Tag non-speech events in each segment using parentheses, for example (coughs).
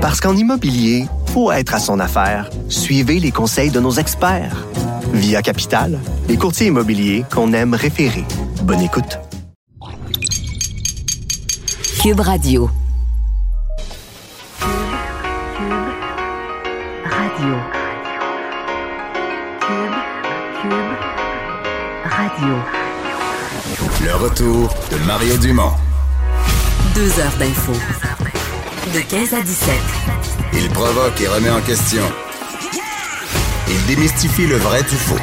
Parce qu'en immobilier, faut être à son affaire. Suivez les conseils de nos experts. Via Capital, les courtiers immobiliers qu'on aime référer. Bonne écoute. Cube Radio. Radio. Cube, Cube, Radio. Le retour de Mario Dumont. Deux heures d'info. De 15 à 17. Il provoque et remet en question. Il démystifie le vrai du faux.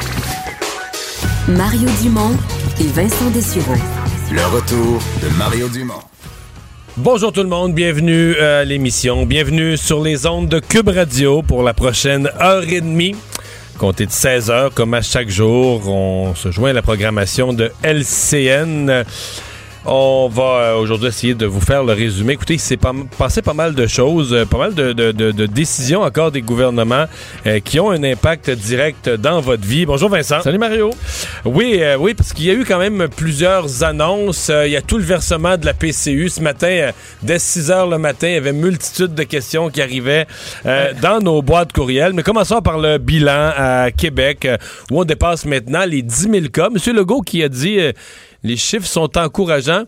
Mario Dumont et Vincent Dessureau. Le retour de Mario Dumont. Bonjour tout le monde, bienvenue à l'émission, bienvenue sur les ondes de Cube Radio pour la prochaine heure et demie. Comptez de 16 heures, comme à chaque jour, on se joint à la programmation de LCN. On va euh, aujourd'hui essayer de vous faire le résumé. Écoutez, il s'est pas, passé pas mal de choses, euh, pas mal de, de- de- de décisions encore des gouvernements euh, qui ont un impact direct dans votre vie. Bonjour Vincent. Salut Mario. Oui, euh, oui, parce qu'il y a eu quand même plusieurs annonces. Euh, il y a tout le versement de la PCU ce matin. dès 6 heures le matin, il y avait multitude de questions qui arrivaient euh, dans nos boîtes courriels. Mais commençons par le bilan à Québec, où on dépasse maintenant les 10 000 cas. Monsieur Legault qui a dit euh, les chiffres sont encourageants.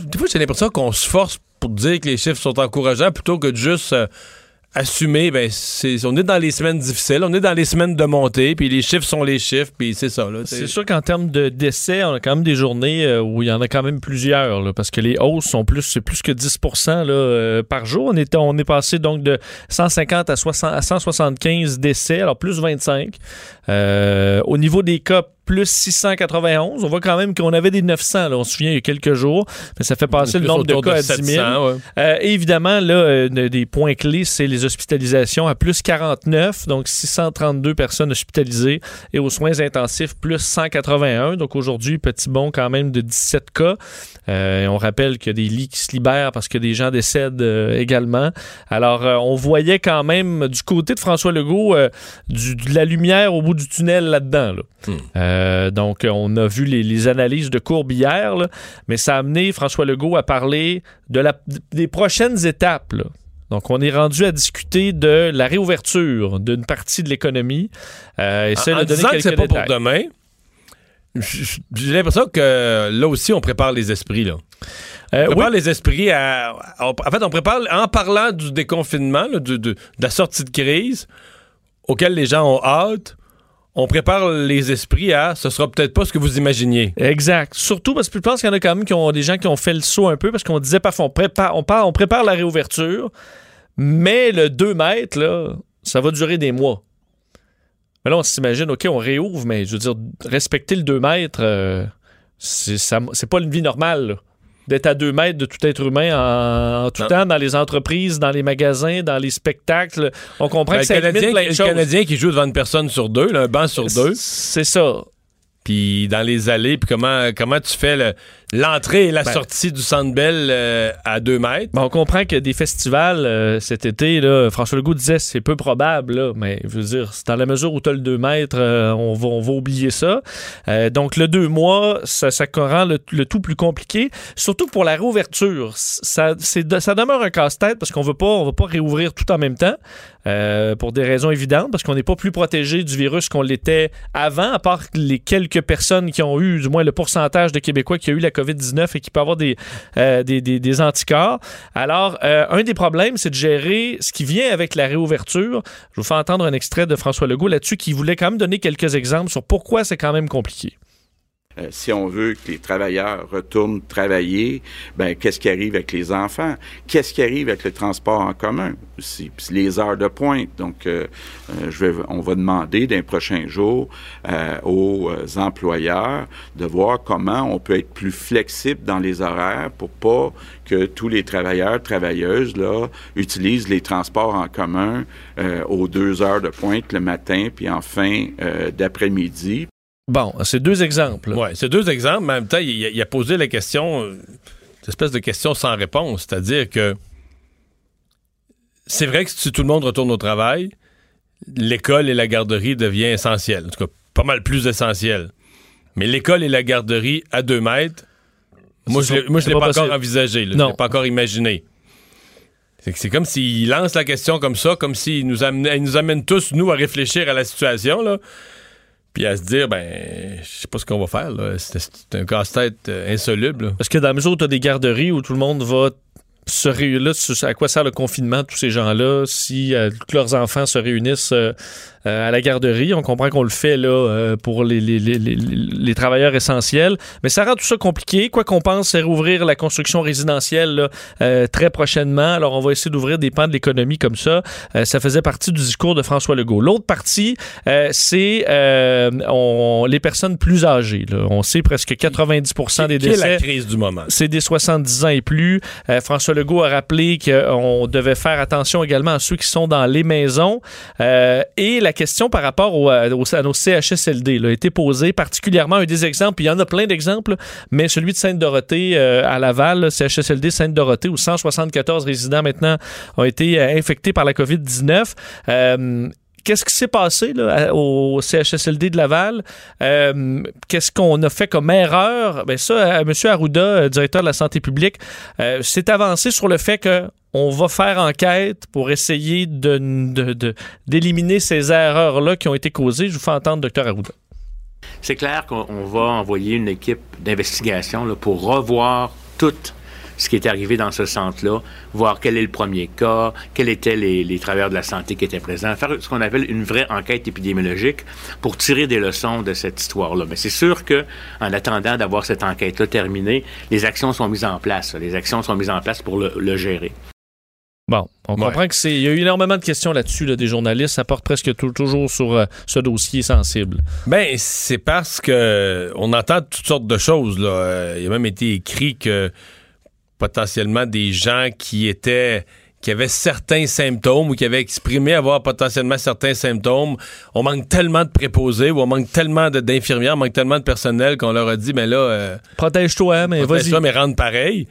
Des fois, j'ai l'impression qu'on se force pour dire que les chiffres sont encourageants plutôt que de juste... euh, assumer, ben, on est dans les semaines difficiles, on est dans les semaines de montée, puis les chiffres sont les chiffres, puis c'est ça. C'est sûr qu'en termes de décès, on a quand même des journées euh, où il y en a quand même plusieurs, là, parce que les hausses sont plus, c'est plus que 10 là, euh, par jour. On est, on est passé donc de 150 à, 60 à 175 décès, alors plus 25. Euh, au niveau des cas, plus 691. On voit quand même qu'on avait des 900, là, on se souvient, il y a quelques jours, mais ça fait passer le nombre de cas à 10 000. 700, ouais. Euh, et évidemment, là, euh, des points clés, c'est les hospitalisations à plus 49, donc 632 personnes hospitalisées, et aux soins intensifs, plus 181. Donc aujourd'hui, petit bond quand même de 17 cas. Euh, on rappelle qu'il y a des lits qui se libèrent parce que des gens décèdent également. Alors, on voyait quand même du côté de François Legault du- de la lumière au bout du tunnel là-dedans. là. Euh, donc, on a vu les, les analyses de courbe hier, là, mais ça a amené François Legault à parler de la, des prochaines étapes. là. Donc, on est rendu à discuter de la réouverture d'une partie de l'économie. Euh, et ça, en donné disant que c'est pas pour demain, j'ai l'impression que là aussi, on prépare les esprits. Là. Euh, On oui, prépare les esprits à, En fait, on prépare, en parlant du déconfinement, là, du- de, de la sortie de crise, auquel les gens ont hâte, on prépare les esprits à ce sera peut-être pas ce que vous imaginiez. Exact. Surtout parce que je pense qu'il y en a quand même qui ont des gens qui ont fait le saut un peu parce qu'on disait parfois on prépare, la réouverture, mais le 2 mètres, ça va durer des mois. Mais là, on s'imagine, OK, on réouvre, mais je veux dire, respecter le 2 mètres, euh, c'est pas une vie normale. D'être à 2 mètres de tout être humain en, en tout Non. temps, dans les entreprises, dans les magasins, dans les spectacles. On comprend Ben, que Canadien, plein de le. Canadien qui joue devant une personne sur deux, là, un banc sur deux, C'est ça. puis dans les allées, puis comment, comment tu fais le- l'entrée et la Ben- sortie du Centre Bell euh, à deux mètres. Ben, on comprend que des festivals euh, cet été, là, François Legault disait c'est peu probable, là, mais je veux dire, c'est dans la mesure où tu as le 2 mètres, euh, on, va, on va oublier ça. Euh, donc le 2 mois, ça, ça rend le, le tout plus compliqué, surtout pour la réouverture. Ça, demeure un casse-tête parce qu'on veut pas, on veut pas réouvrir tout en même temps. pour des raisons évidentes, parce qu'on n'est pas plus protégé du virus qu'on l'était avant, à part les quelques personnes qui ont eu, du moins le pourcentage de Québécois qui a eu la COVID-19 et qui peut avoir des, euh, des, des- anticorps. Alors, euh, un des problèmes, c'est de gérer ce qui vient avec la réouverture. Je vous fais entendre un extrait de François Legault là-dessus qui voulait quand même donner quelques exemples sur pourquoi c'est quand même compliqué. Euh, si on veut que les travailleurs retournent travailler, ben qu'est-ce qui arrive avec les enfants? Qu'est-ce qui arrive avec le transport en commun? Aussi les heures de pointe. Donc, euh, euh, je vais, on va demander d'un prochain jour euh, aux euh, employeurs de voir comment on peut être plus flexible dans les horaires pour pas que tous les travailleurs travailleuses là utilisent les transports en commun aux deux heures de pointe le matin puis en fin d'après-midi. Bon, c'est deux exemples. Ouais, c'est deux exemples, mais en même temps, il, a- il a posé la question, euh, une espèce de question sans réponse. C'est-à-dire que c'est vrai que si tout le monde retourne au travail, l'école et la garderie deviennent essentielles. En tout cas, pas mal plus essentielles. Mais l'école et la garderie à deux mètres, moi, je c'est l'ai pas pas, encore envisagé. là. Je Non. l'ai pas encore imaginé. C'est que c'est comme s'il lance la question comme ça, comme s'il nous amène, il nous amène tous, nous, à réfléchir à la situation, là. Puis à se dire, ben, je sais pas ce qu'on va faire, là. C'est un casse-tête euh, insoluble. là. Parce que dans la mesure où tu as des garderies où tout le monde va se réunir, à quoi sert le confinement de tous ces gens-là si euh, que leurs enfants se réunissent euh, à la garderie? On comprend qu'on le fait là euh, pour les, les, les, les, les travailleurs essentiels, mais ça rend tout ça compliqué. Quoi qu'on pense, c'est rouvrir la construction résidentielle là, euh, très prochainement. Alors, on va essayer d'ouvrir des pans de l'économie comme ça. Euh, ça faisait partie du discours de François Legault. L'autre partie, euh, c'est euh, on- les personnes plus âgées. là. On sait presque 90% des Quelle est la décès crise du moment? c'est des 70 ans et plus. Euh, François Legault a rappelé qu'on devait faire attention également à ceux qui sont dans les maisons. Euh, et la question par rapport au- à, au- à nos CHSLD là, a été posée, particulièrement un des exemples, puis il y en a plein d'exemples, mais celui de Sainte-Dorothée euh, à Laval, CHSLD Sainte-Dorothée, où 174 résidents maintenant ont été euh, infectés par la COVID-19. Euh, Qu'est-ce qui s'est passé là, au CHSLD de Laval? Euh, Qu'est-ce qu'on a fait comme erreur? Ben ça, euh, M. Arruda, euh, directeur de la santé publique, euh, s'est avancé sur le fait que on va faire enquête pour essayer d'éliminer ces erreurs-là qui ont été causées. Je vous fais entendre Dr Arruda. C'est clair qu'on on va envoyer une équipe d'investigation pour revoir tout ce qui est arrivé dans ce centre-là, voir quel est le premier cas, quels étaient les, travailleurs de la santé qui étaient présents, faire ce qu'on appelle une vraie enquête épidémiologique pour tirer des leçons de cette histoire-là. Mais c'est sûr que, en attendant d'avoir cette enquête-là terminée, les actions sont mises en place. Les actions sont mises en place pour le gérer. Bon, on Ouais. comprend que c'est. Il y a eu énormément de questions là-dessus, là, des journalistes. Ça porte presque tout- toujours sur euh, ce dossier sensible. Ben, c'est parce que on entend toutes sortes de choses. Là. Euh, Il a même été écrit que potentiellement des gens qui étaient qui avaient certains symptômes ou qui avaient exprimé avoir potentiellement certains symptômes, on manque tellement de préposés ou on manque tellement de- d'infirmières, on manque tellement de personnel qu'on leur a dit, mais là, euh, Protège-toi, mais vas-y. protège-toi, mais rentre pareil.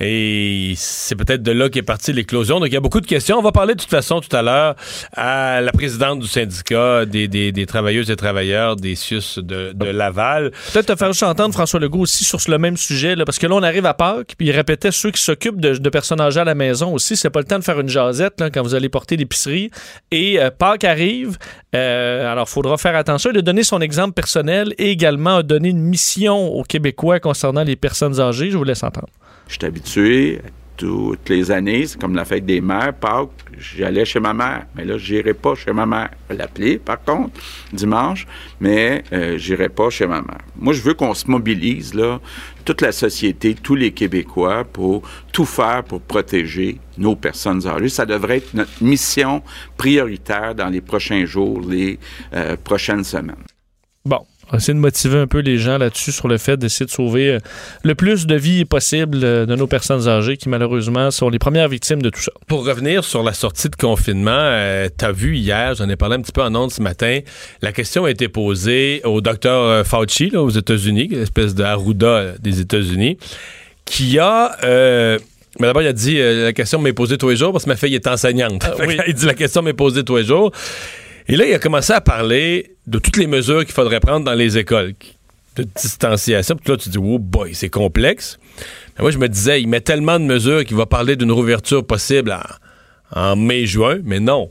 Et c'est peut-être de là qu'est partie l'éclosion. Donc, il y a beaucoup de questions. On va parler de toute façon tout à l'heure à la présidente du syndicat des, des, travailleuses et travailleurs des CIUS de, de Laval. Peut-être te faire juste entendre François Legault aussi sur le même sujet, là, parce que là, on arrive à Pâques, puis il répétait ceux qui s'occupent de, de personnes âgées à la maison aussi, c'est pas le temps de faire une jasette là, quand vous allez porter l'épicerie. Et euh, Pâques arrive, euh, alors il faudra faire attention. Il a donné son exemple personnel et également a donné une mission aux Québécois concernant les personnes âgées. Je vous laisse entendre. Je suis habitué toutes les années, c'est comme la fête des mères, Pâques, j'allais chez ma mère. Mais là, je n'irai pas chez ma mère. L'appeler, par contre, dimanche, mais euh, je n'irai pas chez ma mère. Moi, je veux qu'on se mobilise, là, toute la société, tous les Québécois, pour tout faire pour protéger nos personnes âgées. Ça devrait être notre mission prioritaire dans les prochains jours, les euh, prochaines semaines. Bon, on va essayer de motiver un peu les gens là-dessus sur le fait d'essayer de sauver euh, le plus de vies possible euh, de nos personnes âgées qui malheureusement sont les premières victimes de tout ça. Pour revenir sur la sortie de confinement, euh, t'as vu hier, j'en ai parlé un petit peu en ondes ce matin, la question a été posée au docteur euh, Fauci là, aux États-Unis, espèce de Arruda des États-Unis, qui a... euh, mais d'abord, il a dit euh, la question m'est posée tous les jours parce que ma fille est enseignante. Fait oui. il dit la question m'est posée tous les jours. Et là, il a commencé à parler de toutes les mesures qu'il faudrait prendre dans les écoles de distanciation. Puis là, tu dis, oh boy, c'est complexe. Mais moi, je me disais, il met tellement de mesures qu'il va parler d'une rouverture possible en, en mai-juin, mais non.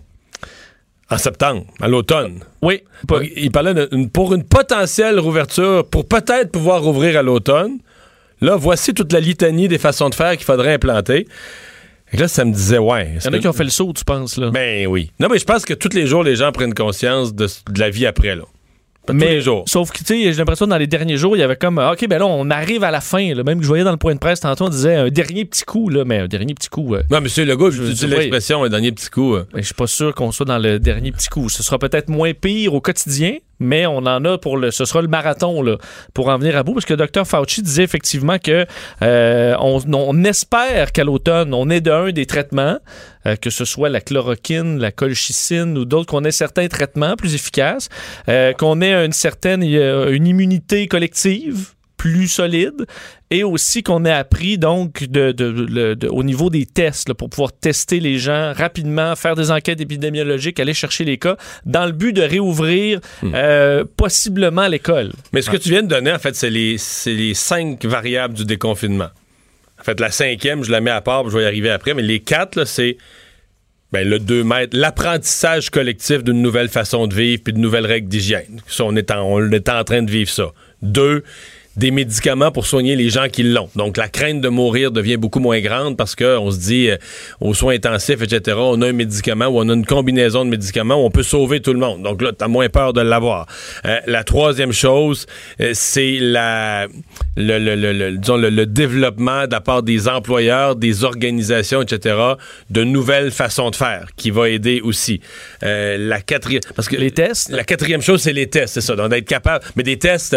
En septembre, à l'automne. Oui, Il parlait pour une potentielle rouverture, pour peut-être pouvoir rouvrir à l'automne. Là, voici toute la litanie des façons de faire qu'il faudrait implanter. Et là, ça me disait, ouais. il y en a qui ont fait le saut, tu penses, là? Ben oui. Non, mais je pense que tous les jours, les gens prennent conscience de, de la vie après, là. Pas tous les jours. Sauf que, tu sais, j'ai l'impression que dans les derniers jours, il y avait comme, ah, OK, ben là, on arrive à la fin. là. Même que je voyais dans le point de presse tantôt, on disait un dernier petit coup, là, mais un dernier petit coup. euh, Non, monsieur Legault, je dis l'expression, un dernier petit coup. euh. mais je suis pas sûr qu'on soit dans le dernier petit coup. Ce sera peut-être moins pire au quotidien, mais on en a pour le. Ce sera le marathon, là, pour en venir à bout. Parce que Dr. Fauci disait effectivement que euh, on, on espère qu'à l'automne, on ait d'un des traitements, euh, que ce soit la chloroquine, la colchicine ou d'autres, qu'on ait certains traitements plus efficaces, euh, qu'on ait une certaine une immunité collective plus solide et aussi qu'on ait appris donc de, de- le- de- au niveau des tests là, pour pouvoir tester les gens rapidement, faire des enquêtes épidémiologiques, aller chercher les cas dans le but de réouvrir euh, possiblement l'école. Mais ce que tu viens de donner, en fait, c'est les, les cinq variables du déconfinement. En fait, la cinquième, je la mets à part, je vais y arriver après, mais les quatre, c'est ben, le 2 mètres, l'apprentissage collectif d'une nouvelle façon de vivre puis de nouvelles règles d'hygiène. Ça, on est, en, on est en train de vivre ça. Deux, des médicaments pour soigner les gens qui l'ont. Donc, la crainte de mourir devient beaucoup moins grande parce qu'on se dit, euh, aux soins intensifs, etc., on a un médicament ou on a une combinaison de médicaments où on peut sauver tout le monde. Donc là, tu as moins peur de l'avoir. Euh, la troisième chose, euh, c'est la, le, le, le, disons, le, développement de la part des employeurs, des organisations, etc., de nouvelles façons de faire qui va aider aussi. la quatrième... Parce que les tests? La quatrième chose, c'est les tests, c'est ça. Donc, d'être capable... Mais des tests,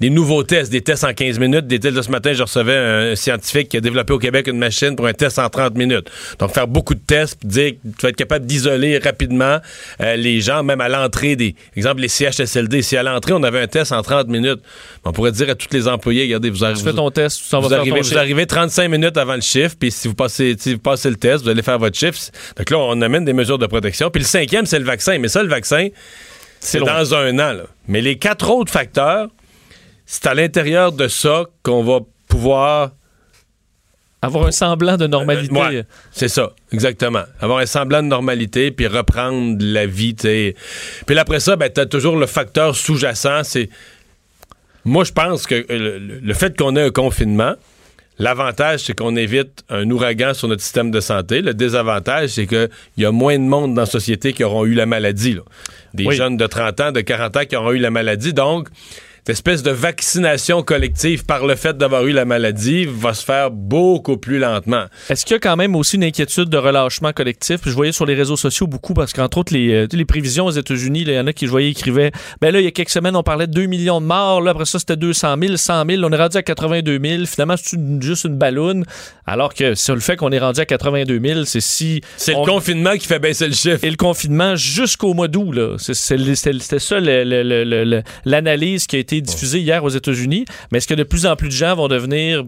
des nouveaux tests, des tests en 15 minutes. Des tests de ce matin, je recevais un scientifique qui a développé au Québec une machine pour un test en 30 minutes. Donc, faire beaucoup de tests, dire que tu vas être capable d'isoler rapidement euh, les gens, même à l'entrée des. Exemple, les CHSLD. Si à l'entrée, on avait un test en 30 minutes, on pourrait dire à tous les employés, regardez, vous arrivez. Tu fais ton test, tu vous, arrivez, vous arrivez 35 minutes avant le chiffre, puis si vous passez, si vous passez le test, vous allez faire votre chiffre. Donc là, on amène des mesures de protection. Puis le cinquième, c'est le vaccin. Mais ça, le vaccin, c'est dans un an. Là. Mais les quatre autres facteurs, c'est à l'intérieur de ça qu'on va pouvoir avoir un semblant de normalité. c'est ça, exactement. Avoir un semblant de normalité, puis reprendre la vie. T'sais. Puis après ça, ben, tu as toujours le facteur sous-jacent. C'est. Moi, je pense que le, fait qu'on ait un confinement, l'avantage, c'est qu'on évite un ouragan sur notre système de santé. Le désavantage, c'est qu'il y a moins de monde dans la société qui auront eu la maladie. Des jeunes de 30 ans, de 40 ans qui auront eu la maladie. Donc, espèce de vaccination collective par le fait d'avoir eu la maladie va se faire beaucoup plus lentement. Est-ce qu'il y a quand même aussi une inquiétude de relâchement collectif? je voyais sur les réseaux sociaux beaucoup parce qu'entre autres, les, euh, les prévisions aux États-Unis, il y en a qui, je voyais, écrivaient ben là, il y a quelques semaines, on parlait de 2 millions de morts. Là, après ça, c'était 200 000, 100 000. On est rendu à 82 000. Finalement, c'est juste une balloune. Alors que sur le fait qu'on est rendu à 82 000, c'est si. C'est le confinement qui fait baisser le chiffre. Et le confinement jusqu'au mois d'août, là. C'était ça l'analyse qui a été diffusé hier aux États-Unis, mais est-ce que de plus en plus de gens vont devenir,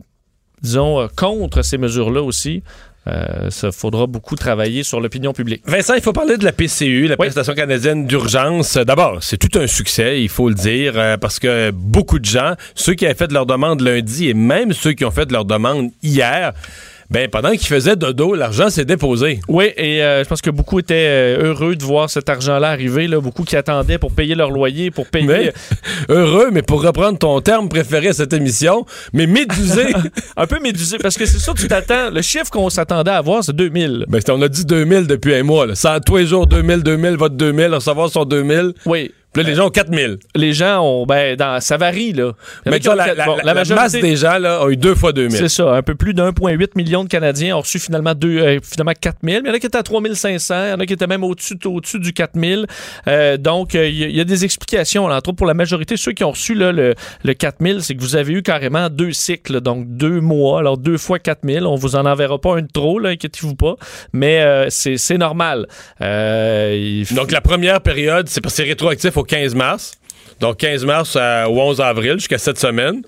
disons, euh, contre ces mesures-là aussi? Euh, ça faudra beaucoup travailler sur l'opinion publique. Vincent, il faut parler de la PCU, la prestation canadienne d'urgence. D'abord, c'est tout un succès, il faut le dire, euh, parce que beaucoup de gens, ceux qui avaient fait leur demande lundi et même ceux qui ont fait leur demande hier, ben pendant qu'il faisait dodo, l'argent s'est déposé. Oui, et euh, je pense que beaucoup étaient euh, heureux de voir cet argent-là arriver. Là. Beaucoup qui attendaient pour payer leur loyer, pour payer. Mais, (laughs) heureux, mais pour reprendre ton terme préféré à cette émission, mais médusé. (laughs) un peu médusé, parce que c'est ça, tu t'attends. Le chiffre qu'on s'attendait à avoir, c'est 2000. Ben, on a dit 2000 depuis un mois. Là. Ça, tous les jours, 2000, 2000, votre 2000, recevoir son 2000. Oui. Puis là, les gens ont 4000. Les gens ont, ben, dans, ça varie, là. Mais la, la, masse des gens, là, ont eu deux fois 2000. C'est ça. Un peu plus d'1,8 million de Canadiens ont reçu finalement, deux, euh, finalement 4000. Mais il y en a qui étaient à 3500. Il y en a qui étaient même au-dessus, au-dessus du 4000. Euh, donc, euh, il y, a des explications. entre autres, pour la majorité, ceux qui ont reçu là, le, le 4000, c'est que vous avez eu carrément deux cycles, donc deux mois. Alors, deux fois 4000. On vous en enverra pas un de trop, là, inquiétez-vous pas. Mais euh, c'est normal. Donc, la première période, c'est parce que c'est rétroactif au 15 mars. Donc 15 mars au 11 avril jusqu'à cette semaine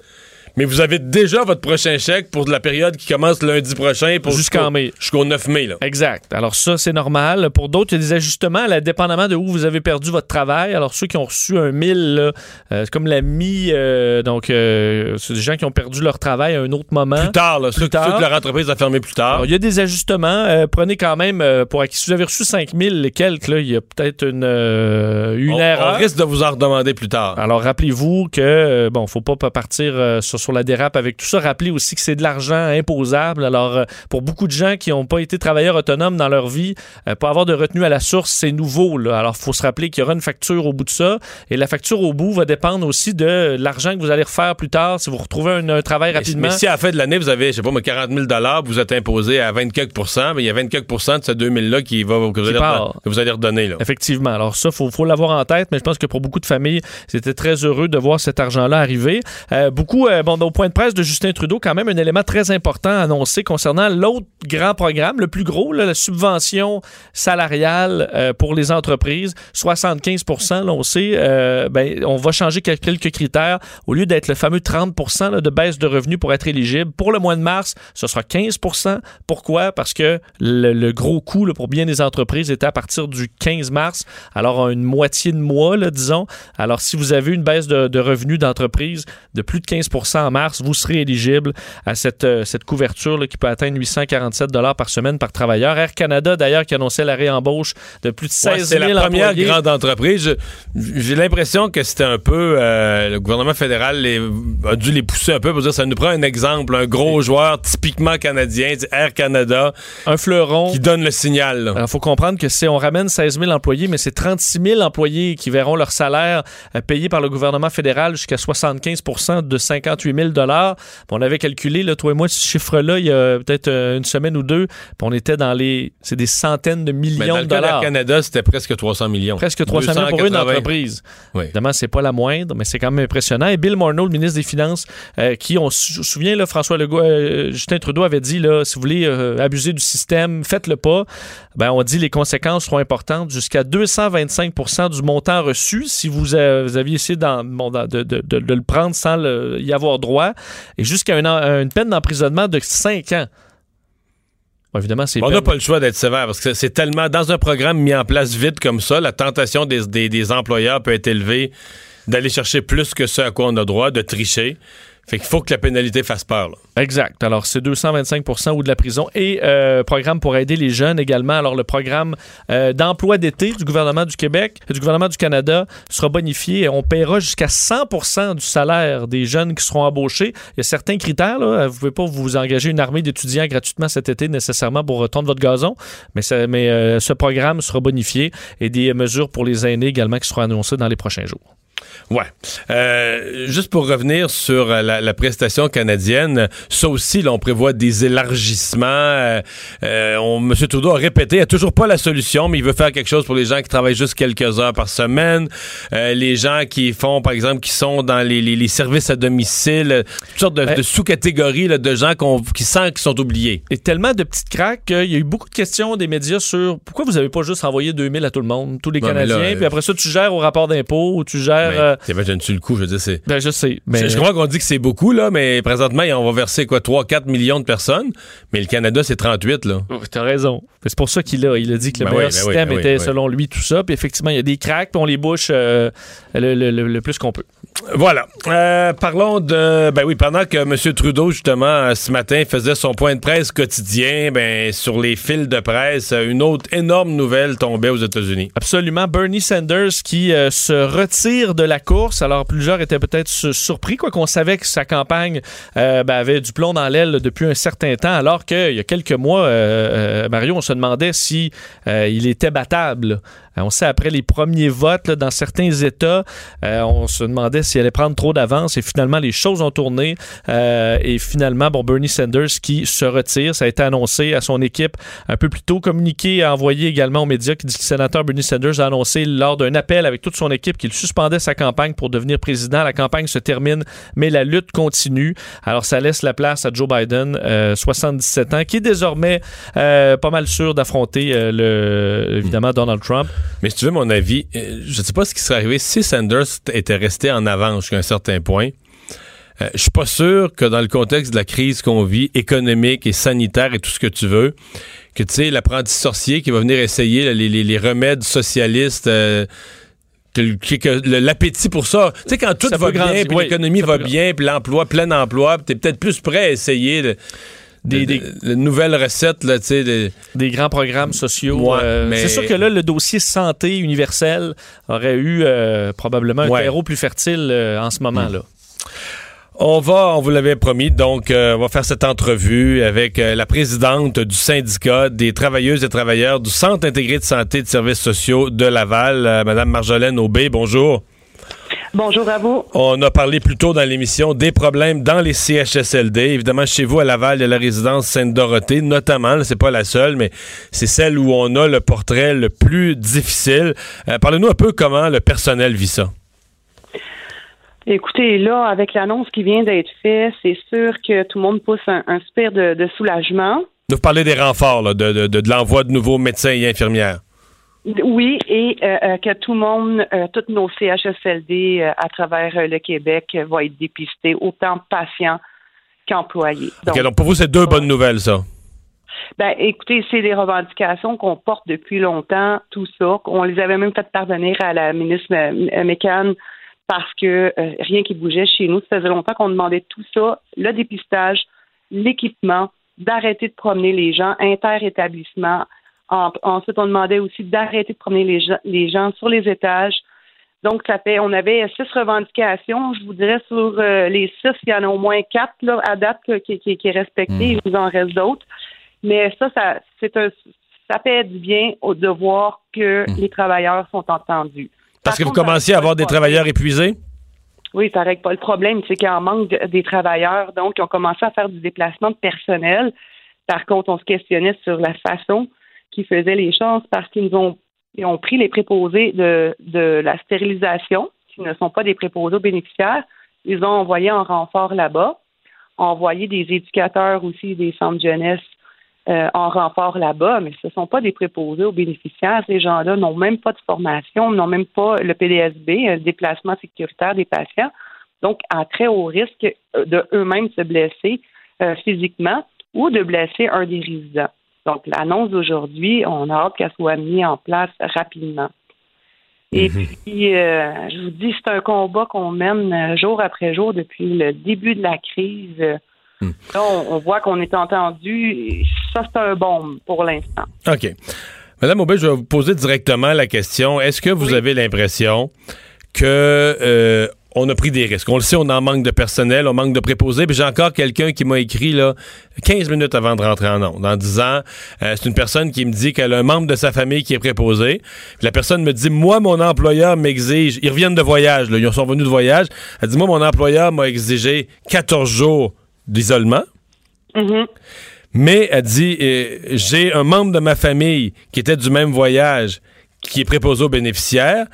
mais vous avez déjà votre prochain chèque pour la période qui commence lundi prochain pour jusqu'en mai. Jusqu'au 9 mai. Là. Exact. Alors ça, c'est normal. Pour d'autres, il y a des ajustements, là, dépendamment de où vous avez perdu votre travail. Alors ceux qui ont reçu un 1000, euh, c'est comme la mi... Euh, donc, euh, c'est des gens qui ont perdu leur travail à un autre moment. Plus tard, là, ceux, que leur entreprise a fermé plus tard. Alors, il y a des ajustements. prenez quand même, pour si vous avez reçu 5000 et quelques, là, il y a peut-être une, une erreur. On risque de vous en redemander plus tard. Alors rappelez-vous que, bon, faut pas partir sur sur la dérape avec tout ça. Rappelez aussi que c'est de l'argent imposable. Alors, euh, pour beaucoup de gens qui n'ont pas été travailleurs autonomes dans leur vie, euh, pas avoir de retenue à la source, c'est nouveau. Là. Alors, il faut se rappeler qu'il y aura une facture au bout de ça. Et la facture au bout va dépendre aussi de l'argent que vous allez refaire plus tard si vous retrouvez un, travail rapidement. Mais si à la fin de l'année, vous avez, je sais pas, 40 000 vous êtes imposé à 24 mais il y a 24% de ces 2 000-là qui va, que, vous allez que vous allez redonner. Là. Effectivement. Alors, ça, il faut, faut l'avoir en tête, mais je pense que pour beaucoup de familles, c'était très heureux de voir cet argent-là arriver. Euh, beaucoup, bon, au point de presse de Justin Trudeau, quand même un élément très important annoncé concernant l'autre grand programme, le plus gros, la subvention salariale euh, pour les entreprises, 75 là, on sait, euh, ben, on va changer quelques critères. Au lieu d'être le fameux 30% de baisse de revenus pour être éligible, pour le mois de mars, ce sera 15% Pourquoi? Parce que le, gros coût pour bien des entreprises était à partir du 15 mars, alors une moitié de mois, là, disons. Alors, si vous avez une baisse de, revenus d'entreprise de plus de 15 ça en mars, vous serez éligible à cette, euh, cette couverture là, qui peut atteindre 847 par semaine par travailleur. Air Canada, d'ailleurs, qui annonçait la réembauche de plus de 16 000 C'est la première grande entreprise. J'ai l'impression que c'était un peu... Euh, le gouvernement fédéral les, a dû les pousser un peu pour dire ça nous prend un exemple, un gros joueur typiquement canadien, Air Canada. Un fleuron. Qui donne le signal. Il faut comprendre que c'est on ramène 16 000 employés, mais c'est 36 000 employés qui verront leur salaire euh, payé par le gouvernement fédéral jusqu'à 75% de 58 000 On avait calculé, là, toi et moi, ce chiffre-là, il y a peut-être euh, une semaine ou deux, on était dans les... C'est des centaines de millions de dollars. Au Canada, c'était presque 300 millions. Presque 300 millions pour une entreprise. Oui. Évidemment, c'est pas la moindre, mais c'est quand même impressionnant. Et Bill Morneau, le ministre des Finances, euh, qui, on se souvient, là, François Legault, Justin Trudeau avait dit, là, si vous voulez abuser du système, faites-le pas. Ben, on dit les conséquences seront importantes jusqu'à 225 du montant reçu si vous, aviez essayé de, le prendre sans y avoir droit et jusqu'à une, peine d'emprisonnement de 5 ans. évidemment, c'est On n'a pas le choix d'être sévère parce que c'est tellement dans un programme mis en place vite comme ça, la tentation des, des employeurs peut être élevée d'aller chercher plus que ce à quoi on a droit, de tricher. Fait qu'il faut que la pénalité fasse peur. Exact. Alors, c'est 225% ou de la prison. Et euh, programme pour aider les jeunes également. Alors, le programme euh, d'emploi d'été du gouvernement du Québec, du gouvernement du Canada sera bonifié et on paiera jusqu'à 100% du salaire des jeunes qui seront embauchés. Il y a certains critères. Vous ne pouvez pas vous engager une armée d'étudiants gratuitement cet été nécessairement pour retendre votre gazon. Mais, mais euh, ce programme sera bonifié et des mesures pour les aînés également qui seront annoncées dans les prochains jours. Ouais. Euh, juste pour revenir sur euh, la, prestation canadienne, ça aussi, là, on prévoit des élargissements. Euh, euh M. Trudeau a répété, il n'y a toujours pas la solution, mais il veut faire quelque chose pour les gens qui travaillent juste quelques heures par semaine, les gens qui font, par exemple, qui sont dans les, les, services à domicile, toutes sortes de, sous-catégories de gens qui sentent qu'ils sont oubliés. Et tellement de petites craques qu'il y a eu beaucoup de questions des médias sur pourquoi vous n'avez pas juste envoyé 2000 à tout le monde, tous les Canadiens, puis après ça, tu gères au rapport d'impôt ou tu gères... Euh, T'imagines-tu le coup? Je veux dire, c'est. Ben, je sais. Mais... Je, crois qu'on dit que c'est beaucoup, là, mais présentement, on va verser quoi, 3-4 millions de personnes. Mais le Canada, c'est 38, là. Oh, t'as raison. C'est pour ça qu'il a, il a dit que le ben meilleur ben système ben était, selon lui, tout ça. Puis effectivement, il y a des cracks, puis on les bouche euh, le, plus qu'on peut. Voilà. Euh, parlons de. Ben oui, pendant que M. Trudeau, justement, ce matin, faisait son point de presse quotidien, ben, sur les fils de presse, une autre énorme nouvelle tombait aux États-Unis. Absolument. Bernie Sanders qui se retire de la course. Alors, plusieurs étaient peut-être surpris, quoi qu'on savait que sa campagne euh, ben, avait du plomb dans l'aile depuis un certain temps, alors qu'il y a quelques mois, euh, euh, Mario, on se demandait si il était battable. On sait après les premiers votes dans certains États, on se demandait s'il allait prendre trop d'avance et finalement les choses ont tourné et finalement bon Bernie Sanders qui se retire, ça a été annoncé à son équipe un peu plus tôt, communiqué, envoyé également aux médias qui dit que le sénateur Bernie Sanders a annoncé lors d'un appel avec toute son équipe qu'il suspendait sa campagne pour devenir président. La campagne se termine, mais la lutte continue. Alors, ça laisse la place à Joe Biden, 77 euh, ans, qui est désormais euh, pas mal sûr d'affronter euh, le, évidemment. Donald Trump. Mais si tu veux mon avis, je ne sais pas ce qui serait arrivé si Sanders était resté en avant jusqu'à un certain point. Je je suis pas sûr que dans le contexte de la crise qu'on vit, économique et sanitaire et tout ce que tu veux, que tu sais, l'apprenti sorcier qui va venir essayer les, remèdes socialistes l'appétit pour ça. Tu sais, quand tout va bien, puis l'économie va bien, puis l'emploi, plein emploi, tu es peut-être plus prêt à essayer des, nouvelles recettes, là, des... des grands programmes sociaux. Euh, c'est sûr que là, le dossier santé universel aurait eu euh, probablement un terreau plus fertile euh, en ce moment-là. Hmm. On va, on vous l'avait promis, donc euh, on va faire cette entrevue avec euh, la présidente du syndicat des travailleuses et travailleurs du Centre intégré de santé et de services sociaux de Laval, euh, Madame Marjolaine Aubé. Bonjour. Bonjour à vous. On a parlé plus tôt dans l'émission des problèmes dans les CHSLD. Évidemment, chez vous à Laval, il y a la résidence Sainte-Dorothée, notamment. C'est pas la seule, mais c'est celle où on a le portrait le plus difficile. Parlez-nous un peu comment le personnel vit ça. Écoutez, là, avec l'annonce qui vient d'être faite, c'est sûr que tout le monde pousse un, un de, soulagement. Vous parlez des renforts, de, de, l'envoi de nouveaux médecins et infirmières. Oui, et euh, euh, que tout le monde, euh, tous nos CHSLD à travers le Québec vont être dépistés, autant patients qu'employés. Donc, donc, pour vous, c'est deux bonnes nouvelles, ça? Ben, écoutez, c'est des revendications qu'on porte depuis longtemps, tout ça. On les avait même fait parvenir à la ministre McCann parce que rien qui bougeait chez nous. Ça faisait longtemps qu'on demandait tout ça, le dépistage, l'équipement, d'arrêter de promener les gens ensuite, on demandait aussi d'arrêter de promener les gens, les gens sur les étages. Donc, ça fait, on avait six revendications. Je vous dirais sur euh, les six, il y en a au moins quatre là, à date qui, qui, qui est respecté. Hmm. Il vous en reste d'autres. Mais ça, ça, c'est un, ça fait du bien de voir que hmm. les travailleurs sont entendus. Parce que vous commenciez à avoir des travailleurs épuisés? Oui, ça règle pas le problème. C'est qu'il y a un manque des travailleurs. Donc, ils ont commencé à faire du déplacement de personnel. Par contre, on se questionnait sur la façon qu'ils faisaient les choses parce qu'ils ont, ont pris les préposés de, de la stérilisation, qui ne sont pas des préposés aux bénéficiaires. Ils ont envoyé en renfort là-bas, envoyé des éducateurs aussi des centres de jeunesse euh, en renfort là-bas, mais ce ne sont pas des préposés aux bénéficiaires. Ces gens-là n'ont même pas de formation, n'ont même pas le PDSB, le déplacement sécuritaire des patients, donc à très haut risque de eux-mêmes se blesser euh, physiquement ou de blesser un des résidents. Donc l'annonce d'aujourd'hui, on a hâte qu'elle soit mise en place rapidement. Et mhm. puis, je vous dis, c'est un combat qu'on mène jour après jour depuis le début de la crise. Hmm. Là, on, voit qu'on est entendu. Ça, c'est un bon pour l'instant. OK. Madame Aubin, je vais vous poser directement la question. Est-ce que vous avez l'impression que euh, on a pris des risques. On le sait, on en manque de personnel, on manque de préposés. Puis j'ai encore quelqu'un qui m'a écrit là 15 minutes avant de rentrer en onde en disant euh, c'est une personne qui me dit qu'elle a un membre de sa famille qui est préposé. Puis la personne me dit moi mon employeur m'exige, ils reviennent de voyage là, ils sont venus de voyage. Elle dit moi mon employeur m'a exigé 14 jours d'isolement. Mm-hmm. Mais elle dit euh, j'ai un membre de ma famille qui était du même voyage qui est préposé aux bénéficiaires.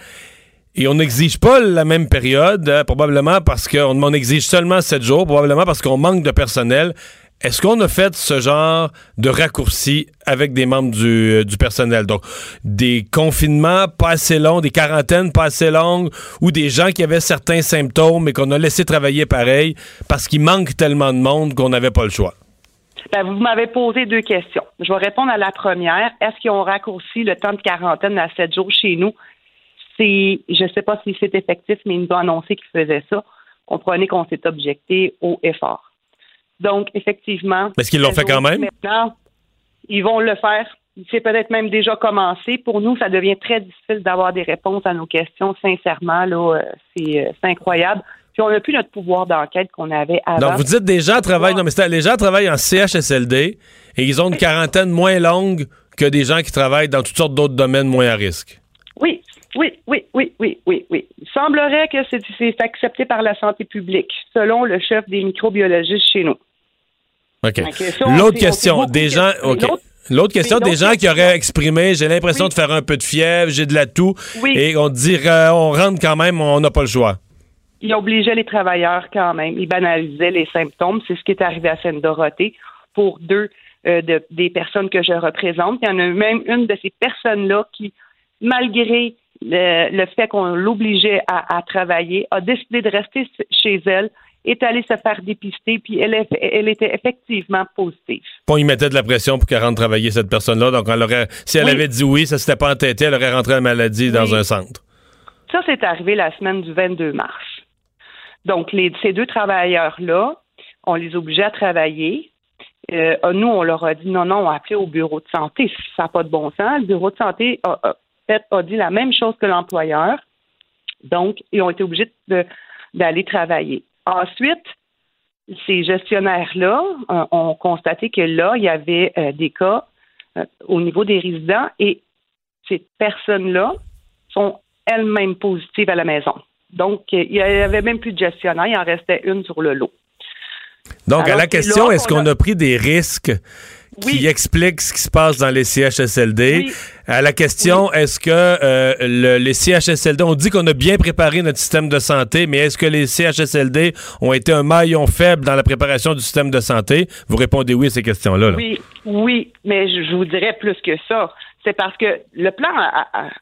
Et on n'exige pas la même période, hein, probablement parce qu'on on exige seulement sept jours, probablement parce qu'on manque de personnel. Est-ce qu'on a fait ce genre de raccourci avec des membres du, euh, du, personnel? Donc, des confinements pas assez longs, des quarantaines pas assez longues, ou des gens qui avaient certains symptômes et qu'on a laissé travailler pareil parce qu'il manque tellement de monde qu'on n'avait pas le choix? Ben, vous m'avez posé deux questions. Je vais répondre à la première. Est-ce qu'ils ont raccourci le temps de quarantaine à sept jours chez nous? C'est, je ne sais pas si c'est effectif, mais ils nous ont annoncé qu'ils faisaient ça. Comprenez qu'on s'est objecté au effort. Donc, effectivement. Est-ce qu'ils l'ont fait quand même? Maintenant, ils vont le faire. C'est peut-être même déjà commencé. Pour nous, ça devient très difficile d'avoir des réponses à nos questions. Sincèrement, là, euh, euh, c'est, incroyable. Puis on n'a plus notre pouvoir d'enquête qu'on avait avant. Donc, vous dites des gens travaillent, non, mais les gens travaillent en CHSLD et ils ont une quarantaine moins longue que des gens qui travaillent dans toutes sortes d'autres domaines moins à risque. Oui, oui, oui, oui, oui, oui, oui. Il semblerait que c'est accepté par la santé publique, selon le chef des microbiologistes chez nous. OK. L'autre question, des gens. L'autre question, des gens qui auraient exprimé j'ai l'impression de faire un peu de fièvre, j'ai de la toux, et on dirait, on rentre quand même, on n'a pas le choix. Ils obligeaient les travailleurs quand même. Ils banalisaient les symptômes. C'est ce qui est arrivé à Seine-Dorothée pour deux euh, des personnes que je représente. Il y en a même une de ces personnes-là qui, malgré le, fait qu'on l'obligeait à, travailler, a décidé de rester chez elle est allée se faire dépister, puis elle, elle était effectivement positive. On y mettait de la pression pour qu'elle rentre travailler, cette personne-là. Donc, elle aurait, si elle avait dit oui, ça s'était pas entêté, elle aurait rentré la maladie dans un centre. Ça, c'est arrivé la semaine du 22 mars. Donc, les, ces deux travailleurs-là, on les obligeait à travailler. Euh, nous, on leur a dit non, non, on a appelé au bureau de santé. Ça n'a pas de bon sens. Le bureau de santé a, a dit la même chose que l'employeur. Donc, ils ont été obligés d'aller travailler. Ensuite, ces gestionnaires-là euh, ont constaté que là, il y avait euh, des cas euh, au niveau des résidents et ces personnes-là sont elles-mêmes positives à la maison. Donc, il n'y avait même plus de gestionnaire, il en restait une sur le lot. Donc, à la question, est-ce qu'on a pris des risques qui explique ce qui se passe dans les CHSLD. À la question, est-ce que euh, les CHSLD, on dit qu'on a bien préparé notre système de santé, mais est-ce que les CHSLD ont été un maillon faible dans la préparation du système de santé? Vous répondez oui à ces questions-là. Oui, oui, mais je, vous dirais plus que ça. C'est parce que le plan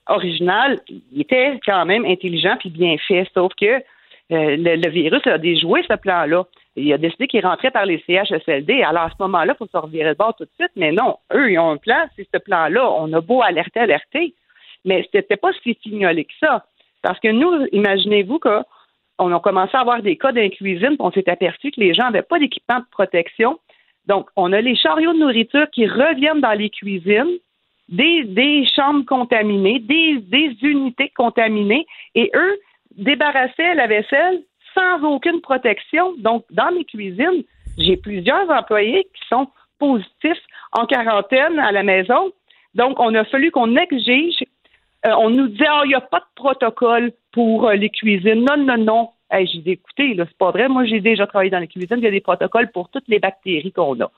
original était quand même intelligent puis bien fait, sauf que euh, le, virus a déjoué ce plan-là il a décidé qu'il rentrait par les CHSLD. Alors, à ce moment-là, il faut se revirer de bord tout de suite. Mais non, eux, ils ont un plan. C'est ce plan-là. On a beau alerter, alerter. Mais c'était pas si fignolé que ça. Parce que nous, imaginez-vous que on a commencé à avoir des cas dans la cuisine, puis on s'est aperçu que les gens n'avaient pas d'équipement de protection. Donc, on a les chariots de nourriture qui reviennent dans les cuisines, des, chambres contaminées, des unités contaminées, et eux débarrassaient la vaisselle sans aucune protection. Donc, dans mes cuisines, j'ai plusieurs employés qui sont positifs en quarantaine à la maison. Donc, on a fallu qu'on exige. euh, on nous disait, ah, il n'y a pas de protocole pour euh, les cuisines. Non, non, non. J'ai dit, écoutez, c'est pas vrai. Moi, j'ai déjà travaillé dans les cuisines. Il y a des protocoles pour toutes les bactéries qu'on a.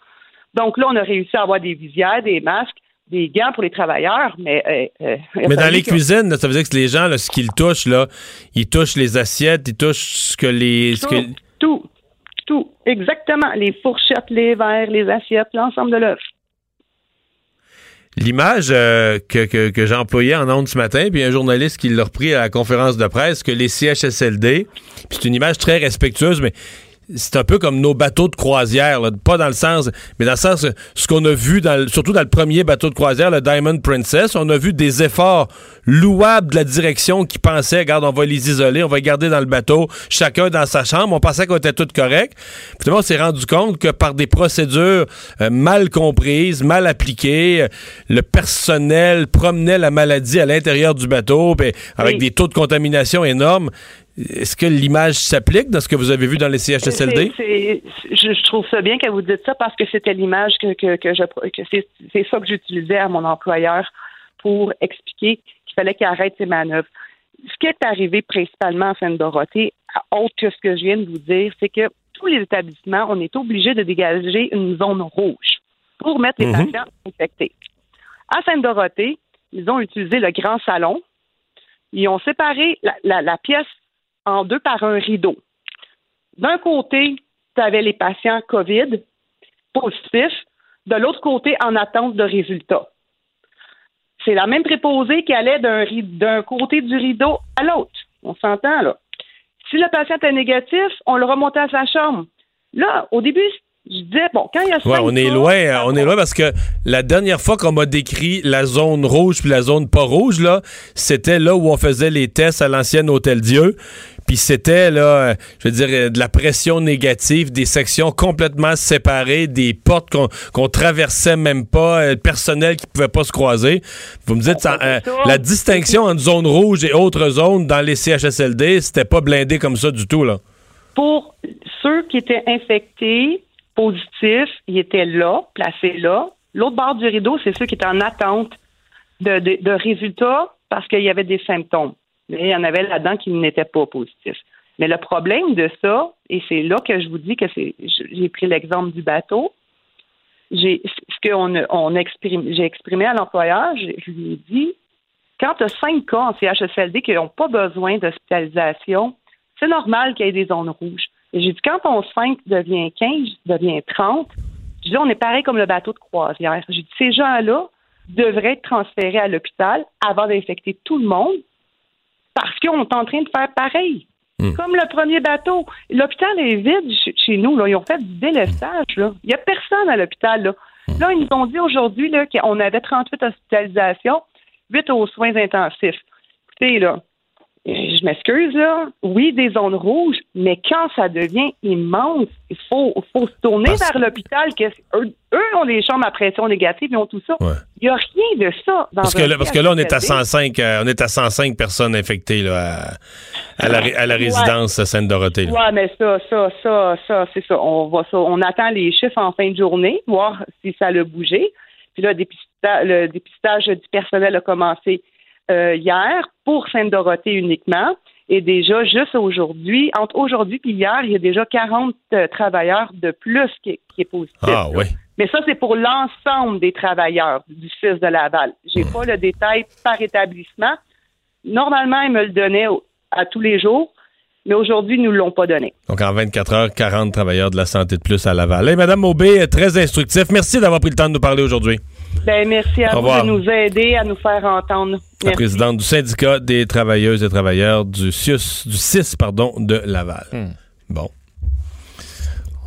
Donc là, on a réussi à avoir des visières, des masques, des gants pour les travailleurs, mais... euh, euh, Mais dans les que- cuisines, ça veut dire que les gens, là, ce qu'ils touchent, là, ils touchent les assiettes, ils touchent ce que les. ce que- Tout, tout, tout, exactement. Les fourchettes, les verres, les assiettes, l'ensemble de l'œuvre. L'image euh, que, que, que j'ai employée en ondes ce matin, puis un journaliste qui l'a repris à la conférence de presse, que les CHSLD, puis c'est une image très respectueuse, mais c'est un peu comme nos bateaux de croisière, là, pas dans le sens, mais dans le sens, ce qu'on a vu, dans, le- surtout dans le premier bateau de croisière, le Diamond Princess, on a vu des efforts louables de la direction qui pensait, regarde, on va les isoler, on va les garder dans le bateau, chacun dans sa chambre, on pensait qu'on était tout correct. Finalement, on s'est rendu compte que par des procédures euh, mal comprises, mal appliquées, euh, le personnel promenait la maladie à l'intérieur du bateau, avec Oui. des taux de contamination énormes. Est-ce que l'image s'applique dans ce que vous avez vu dans les CHSLD? Je, je trouve ça bien que vous dites ça parce que c'était l'image que, que, que je que c'est ça que j'utilisais à mon employeur pour expliquer qu'il fallait qu'il arrête ses manœuvres. Ce qui est arrivé principalement à Sainte-Dorothée, autre que ce que je viens de vous dire, c'est que tous les établissements, on est obligé de dégager une zone rouge pour mettre les Mhm. patients infectés. À Sainte-Dorothée, ils ont utilisé le grand salon. Ils ont séparé la, la- la pièce en deux par un rideau. D'un côté, tu avais les patients COVID positifs, de l'autre côté, en attente de résultats. C'est la même préposée qui allait d'un côté du rideau à l'autre. On s'entend, là. Si le patient était négatif, on le remontait à sa chambre. Là, au début, je disais, bon, quand il y a Ouais, on est loin, on est loin parce que la dernière fois qu'on m'a décrit la zone rouge puis la zone pas rouge là, c'était là où on faisait les tests à l'ancienne Hôtel Dieu. Puis c'était là, je veux dire, de la pression négative, des sections complètement séparées, des portes qu'on qu'on traversait même pas, euh, le personnel qui pouvait pas se croiser. Vous me dites, ça, euh, la distinction entre zone rouge et autres zones dans les CHSLD, c'était pas blindé comme ça du tout là. pour ceux qui étaient infectés, positifs, ils étaient là, placés là. L'autre bord du rideau, c'est ceux qui étaient en attente de, de- de résultats parce qu'il y avait des symptômes. Mais il y en avait là-dedans qui n'étaient pas positifs. Mais le problème de ça, et c'est là que je vous dis que c'est, j'ai pris l'exemple du bateau. Ce exprime, j'ai exprimé à l'employeur, je, je lui ai dit, quand tu as cinq cas en CHSLD qui n'ont pas besoin d'hospitalisation, c'est normal qu'il y ait des zones rouges. Et j'ai dit, quand ton 5 devient 15, devient 30, je dis, on est pareil comme le bateau de croisière. J'ai dit, ces gens-là devraient être transférés à l'hôpital avant d'infecter tout le monde parce qu'on est en train de faire pareil. Comme le premier bateau. L'hôpital est vide chez, nous. Là. Ils ont fait du délestage. Il n'y a personne à l'hôpital. Là. là, ils nous ont dit aujourd'hui qu'on avait 38 hospitalisations, 8 aux soins intensifs. Écoutez, là, je m'excuse, là. Oui, des zones rouges, mais quand ça devient immense, il faut, faut se tourner Parce- vers l'hôpital. Eux, eux ont les chambres à pression négative, ils ont tout ça. Ouais. Il n'y a rien de ça dans Parce que, là, parce que là, on est à CHSLD. 105, euh, on est à 105 personnes infectées là, à, à la, ré- à la résidence Sainte-Dorothée. là. Ouais, mais ça, ça, ça, ça, c'est ça. On va ça. On attend les chiffres en fin de journée, voir si ça a bougé. Puis là, dépista- le dépistage du personnel a commencé euh, hier pour Sainte-Dorothée uniquement. Et déjà, juste aujourd'hui, entre aujourd'hui et hier, il y a déjà 40 euh, travailleurs de plus qui, qui est positif. Ah oui. Mais ça, c'est pour l'ensemble des travailleurs du CIS de Laval. J'ai pas le détail par établissement. Normalement, ils me le donnaient à tous les jours, mais aujourd'hui, ils ne nous l'ont pas donné. Donc en 24 heures, 40 travailleurs de la santé de plus à Laval. Hey, Madame Aubé, très instructif. Merci d'avoir pris le temps de nous parler aujourd'hui. Ben, merci à Au vous revoir. de nous aider à nous faire entendre. La présidente du syndicat des travailleuses et travailleurs du CIUS, du CIS pardon, de Laval. Bon.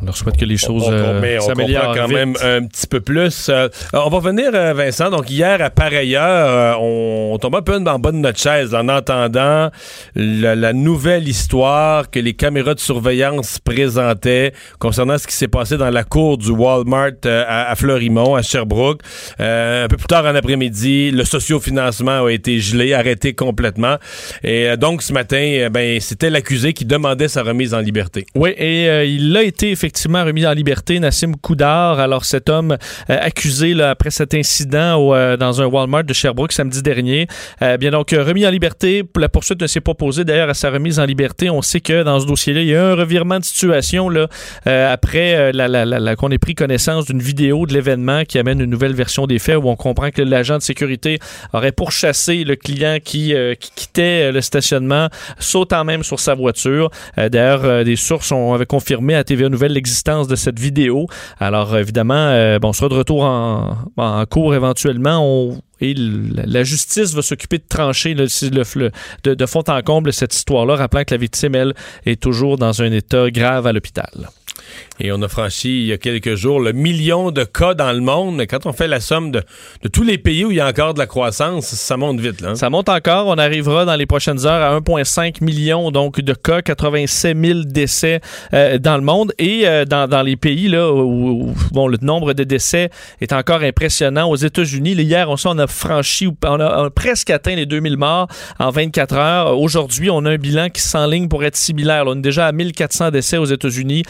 On leur souhaite que les choses euh, s'améliorent quand même un petit peu plus. Euh, on va venir, euh, Vincent. Donc, hier, à pareille heure, on, tombe un peu en bas de notre chaise en entendant la, nouvelle histoire que les caméras de surveillance présentaient concernant ce qui s'est passé dans la cour du Walmart à, à, Fleurimont, à Sherbrooke. un peu plus tard en après-midi, le sociofinancement a été gelé, arrêté complètement. Et donc, ce matin, ben, c'était l'accusé qui demandait sa remise en liberté. Oui, et il l'a été effectivement remis en liberté, Nassim Koudar. Alors, cet homme euh, accusé après cet incident euh, dans un Walmart de Sherbrooke samedi dernier, euh, bien donc remis en liberté. La poursuite ne s'est pas posée d'ailleurs à sa remise en liberté. On sait que dans ce dossier-là, il y a un revirement de situation là, après la, qu'on ait pris connaissance d'une vidéo de l'événement qui amène une nouvelle version des faits où on comprend que l'agent de sécurité aurait pourchassé le client qui, qui quittait le stationnement, sautant même sur sa voiture. d'ailleurs, des sources ont, avaient confirmé à TVA Nouvelle l'existence de cette vidéo. Alors, évidemment, euh, bon, on sera de retour en, cours éventuellement. et la justice va s'occuper de trancher le, de, de fond en comble cette histoire-là, rappelant que la victime, elle, est toujours dans un état grave à l'hôpital. Et on a franchi il y a quelques jours le million de cas dans le monde. Quand on fait la somme de, tous les pays où il y a encore de la croissance, ça monte vite. Là. Ça monte encore. On arrivera dans les prochaines heures à 1,5 million donc, de cas, 87 000 décès euh, dans le monde. Et euh, dans, les pays là, où, bon, le nombre de décès est encore impressionnant. Aux États-Unis, hier, on, on a franchi, on a, presque atteint les 2000 morts en 24 heures. Aujourd'hui, on a un bilan qui s'enligne pour être similaire. on est déjà à 1400 décès aux États-Unis,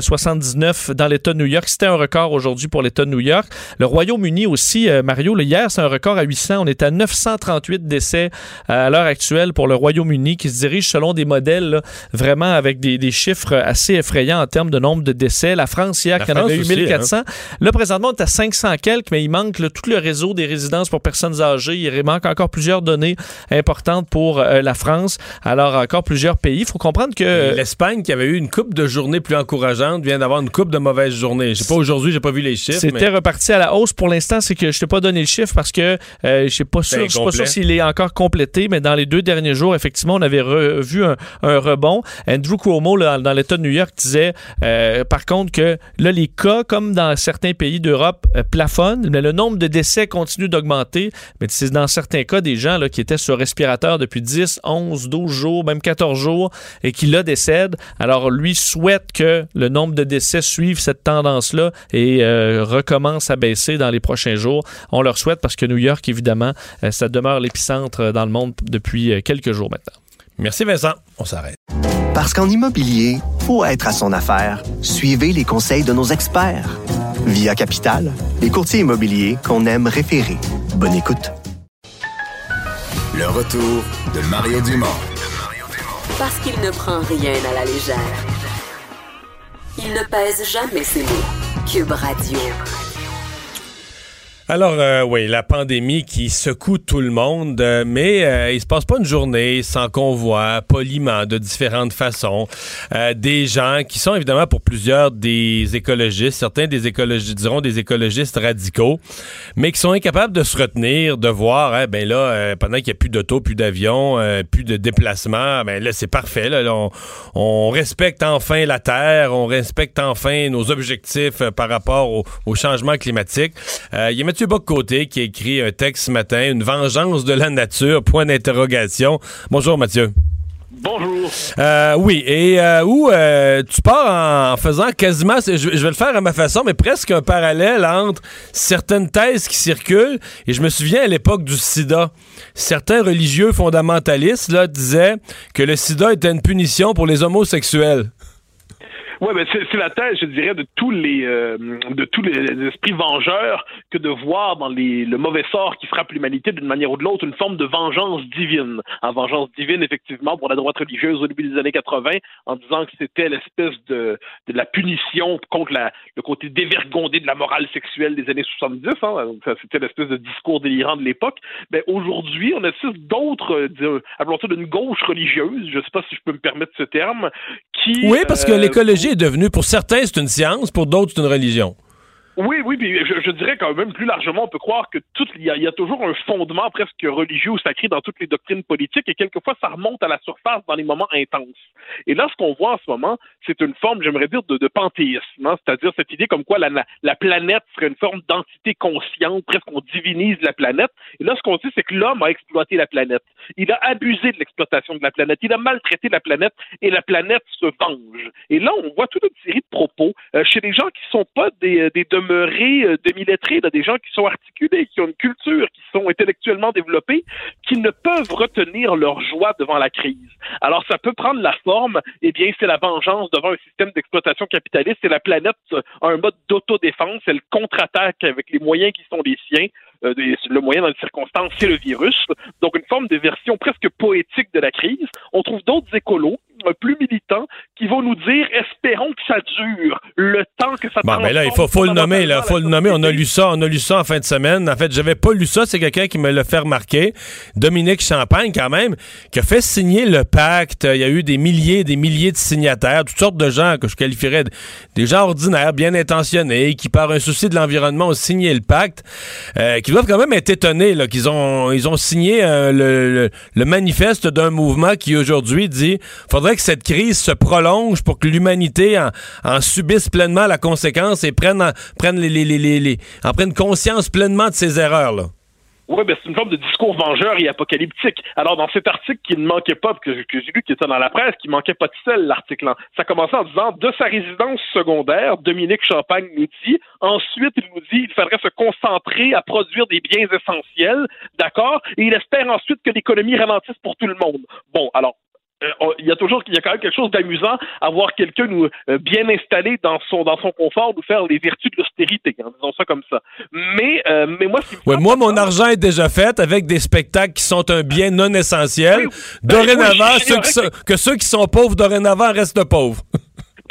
779 dans l'État de New York. C'était un record aujourd'hui pour l'État de New York. Le Royaume-Uni aussi, euh, Mario, hier, c'est un record à 800. On est à 938 décès euh, à l'heure actuelle pour le Royaume-Uni qui se dirige selon des modèles vraiment avec des, chiffres assez effrayants en termes de nombre de décès. La France, hier, qui en eu 1400. Hein. Là, présentement, on est à 500 quelques, mais il manque tout le réseau des résidences pour personnes âgées. Il manque encore plusieurs données importantes pour euh, la France. Alors, encore plusieurs pays. Il faut comprendre que... L'Espagne, qui avait eu une coupe de journées plus encourageante vient d'avoir une coupe de mauvaises journées. Je sais pas aujourd'hui, j'ai pas vu les chiffres. C'était reparti à la hausse pour l'instant, c'est que je t'ai pas donné le chiffre parce que euh, je sais pas sûr, je suis pas sûr s'il est encore complété, mais dans les deux derniers jours, effectivement, on avait vu un, rebond. Andrew Cuomo dans l'État de New York disait, euh, par contre, que là les cas, comme dans certains pays d'Europe, euh, plafonnent, mais le nombre de décès continue d'augmenter. Mais c'est dans certains cas des gens là, qui étaient sur respirateur depuis 10, 11, 12 jours, même 14 jours, et qui là décèdent. Alors lui souhaite que le nombre de décès suive cette tendance-là et euh, recommence à baisser dans les prochains jours. On leur souhaite parce que New York, évidemment, euh, ça demeure l'épicentre dans le monde depuis euh, quelques jours maintenant. Merci Vincent. On s'arrête. Parce qu'en immobilier, pour être à son affaire, suivez les conseils de nos experts. Via Capital, les courtiers immobiliers qu'on aime référer. Bonne écoute. Le retour de Mario Dumont. Parce qu'il ne prend rien à la légère. Il ne pèse jamais ses mots. Cube Radio. Alors, euh, oui, la pandémie qui secoue tout le monde, euh, mais euh, il se passe pas une journée sans qu'on voit poliment, de différentes façons, des gens qui sont évidemment pour plusieurs des écologistes, certains des écologistes, diront des écologistes radicaux, mais qui sont incapables de se retenir, de voir, hein, ben là, pendant qu'il n'y a plus d'auto, plus d'avions, plus de déplacements, ben là, c'est parfait, là, on, on, respecte enfin la Terre, on respecte enfin nos objectifs par rapport au, au changement climatique. Y a Mathieu Boccoté qui a écrit un texte ce matin, Une vengeance de la nature, point d'interrogation. Bonjour Mathieu. Bonjour. Euh, oui, et euh, où euh, tu pars en faisant quasiment, je, je, vais le faire à ma façon, mais presque un parallèle entre certaines thèses qui circulent. Et je me souviens à l'époque du sida, certains religieux fondamentalistes là, disaient que le sida était une punition pour les homosexuels. Oui, mais c'est la thèse, je dirais, de tous les euh, de tous les esprits vengeurs que de voir dans les, le mauvais sort qui frappe l'humanité d'une manière ou de l'autre une forme de vengeance divine. En vengeance divine, effectivement, pour la droite religieuse au début des années 80, en disant que c'était l'espèce de, de la punition contre la, le côté dévergondé de la morale sexuelle des années 70. Hein, c'était l'espèce de discours délirant de l'époque. Mais ben, aujourd'hui, on assiste d'autres, euh, appelons ça d'une gauche religieuse, je ne sais pas si je peux me permettre ce terme, qui... Oui, parce que euh, devenu, pour certains, c'est une science, pour d'autres, c'est une religion. Oui, oui, puis je, je, dirais quand même plus largement, on peut croire que tout, il y, a, y, a, toujours un fondement presque religieux ou sacré dans toutes les doctrines politiques et quelquefois ça remonte à la surface dans les moments intenses. Et là, ce qu'on voit en ce moment, c'est une forme, j'aimerais dire, de, de panthéisme, hein, c'est-à-dire cette idée comme quoi la, la, planète serait une forme d'entité consciente, presque on divinise la planète. Et là, ce qu'on dit, c'est que l'homme a exploité la planète. Il a abusé de l'exploitation de la planète. Il a maltraité la planète et la planète se venge. Et là, on voit toute une série de propos euh, chez des gens qui sont pas des, des euh, demi-lettrés, des gens qui sont articulés, qui ont une culture, qui sont intellectuellement développés, qui ne peuvent retenir leur joie devant la crise. Alors, ça peut prendre la forme, eh bien, c'est la vengeance devant un système d'exploitation capitaliste et la planète a un mode d'autodéfense, elle contre-attaque avec les moyens qui sont les siens. Euh, le moyen dans les circonstances, c'est le virus. Donc, une forme de version presque poétique de la crise. On trouve d'autres écolos plus militants qui vont nous dire espérons que ça dure le temps que ça bon, mais là il faut, faut le nommer là. faut le nommer. On a lu ça on a lu ça en fin de semaine. En fait j'avais pas lu ça. C'est quelqu'un qui me l'a fait remarquer. Dominique Champagne quand même qui a fait signer le pacte. Il y a eu des milliers des milliers de signataires toutes sortes de gens que je qualifierais des gens ordinaires bien intentionnés qui par un souci de l'environnement ont signé le pacte euh, qui doivent quand même être étonnés qu'ils ont signé euh, le, manifeste d'un mouvement qui aujourd'hui dit faudrait que cette crise se prolonge pour que l'humanité en, subisse pleinement la conséquence et prenne, les, en prenne conscience pleinement de ses erreurs. Là. Oui, ben c'est une forme de discours vengeur et apocalyptique. Alors, dans cet article qui ne manquait pas, que, que j'ai lu qui était dans la presse, qui manquait pas de sel, l'article, ça commençait en disant de sa résidence secondaire, Dominique Champagne nous dit, ensuite, il nous dit, il faudrait se concentrer à produire des biens essentiels, d'accord, et il espère ensuite que l'économie ralentisse pour tout le monde. Bon, alors, il y a toujours il y a quand même quelque chose d'amusant à voir quelqu'un nous euh, bien installé dans son dans son confort nous faire les vertus de l'austérité en disant ça comme ça. Mais euh, mais moi moi mon argent est déjà fait avec des spectacles qui sont un bien non essentiel. Dorénavant que ceux qui sont pauvres dorénavant restent pauvres.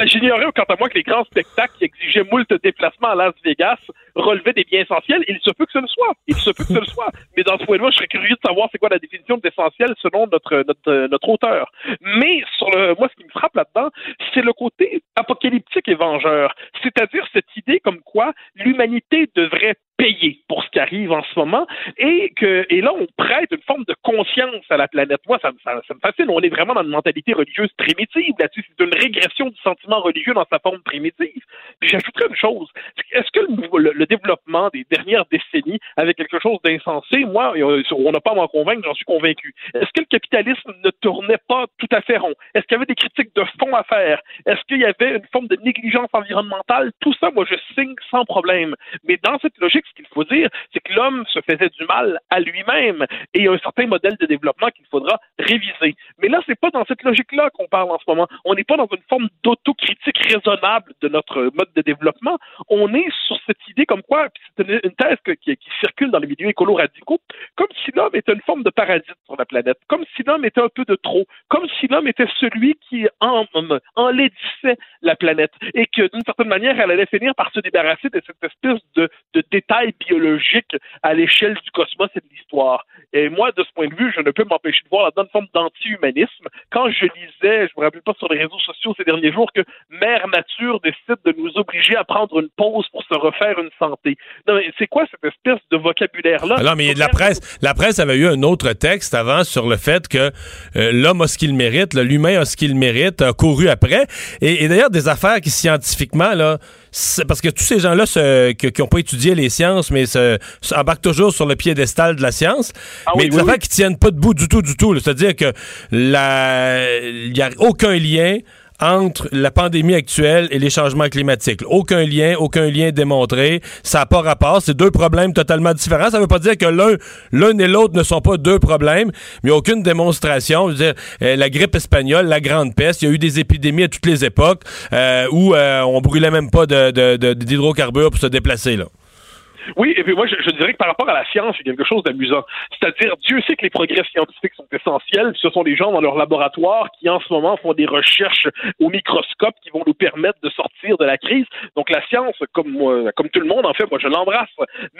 J'ignorais quant à moi que les grands spectacles qui exigeaient moult déplacements à Las Vegas relevaient des biens essentiels. Il se peut que ce le soit. Il se peut que ce le soit. (laughs) Mais dans ce point de vue, je serais curieux de savoir c'est quoi la définition d'essentiel selon notre, notre, notre auteur. Mais sur le, moi, ce qui me frappe là-dedans, c'est le côté apocalyptique et vengeur. C'est-à-dire cette idée comme quoi l'humanité devrait payer pour ce qui arrive en ce moment et que et là on prête une forme de conscience à la planète. Moi ça, ça, ça me fascine. On est vraiment dans une mentalité religieuse primitive là-dessus. C'est une régression du sentiment religieux dans sa forme primitive. Puis j'ajouterais une chose. Est-ce que le, le, développement des dernières décennies avait quelque chose d'insensé Moi, on n'a pas à m'en convaincre. J'en suis convaincu. Est-ce que le capitalisme ne tournait pas tout à fait rond? Est-ce qu'il y avait des critiques de fond à faire? Est-ce qu'il y avait une forme de négligence environnementale? Tout ça, moi, je signe sans problème. Mais dans cette logique ce qu'il faut dire, c'est que l'homme se faisait du mal à lui-même et il y a un certain modèle de développement qu'il faudra réviser. Mais là, c'est pas dans cette logique-là qu'on parle en ce moment. On n'est pas dans une forme d'autocritique raisonnable de notre mode de développement. On est sur cette idée comme quoi, c'est une, thèse qui, circule dans les milieux écolo radicaux, comme si l'homme était une forme de paradis sur la planète, comme si l'homme était un peu de trop, comme si l'homme était celui qui en, enlaidissait la planète et que d'une certaine manière, elle allait finir par se débarrasser de cette espèce de, de biologique à l'échelle du cosmos et de l'histoire. Et moi, de ce point de vue, je ne peux m'empêcher de voir là-dedans une forme d'anti-humanisme. Quand je lisais, je me rappelle pas sur les réseaux sociaux ces derniers jours, que Mère Nature décide de nous obliger à prendre une pause pour se refaire une santé. Non, c'est quoi cette espèce de vocabulaire-là? Non, mais la presse, la presse avait eu un autre texte avant sur le fait que euh, l'homme a ce qu'il mérite, l'humain a ce qu'il mérite, a couru après. Et, et d'ailleurs, des affaires qui scientifiquement, là, parce que tous ces gens-là qui n'ont pas étudié les sciences, mais embarquent toujours sur le piédestal de la science, ah mais des affaires qui tiennent pas debout du tout, du tout. C'est-à-dire que il n'y a aucun lien entre la pandémie actuelle et les changements climatiques. Aucun lien, aucun lien démontré. Ça n'a pas rapport. C'est deux problèmes totalement différents. Ça ne veut pas dire que l'un, l'un et l'autre ne sont pas deux problèmes, mais aucune démonstration. Je veux dire, euh, la grippe espagnole, la grande peste, il y a eu des épidémies à toutes les époques euh, où euh, on brûlait même pas d'hydrocarbures pour se déplacer. Oui, et puis moi, je, je, dirais que par rapport à la science, il y a quelque chose d'amusant. C'est-à-dire, Dieu sait que les progrès scientifiques sont essentiels. Ce sont des gens dans leur laboratoire qui, en ce moment, font des recherches au microscope qui vont nous permettre de sortir de la crise. Donc, la science, comme moi, comme tout le monde, en fait, moi, je l'embrasse.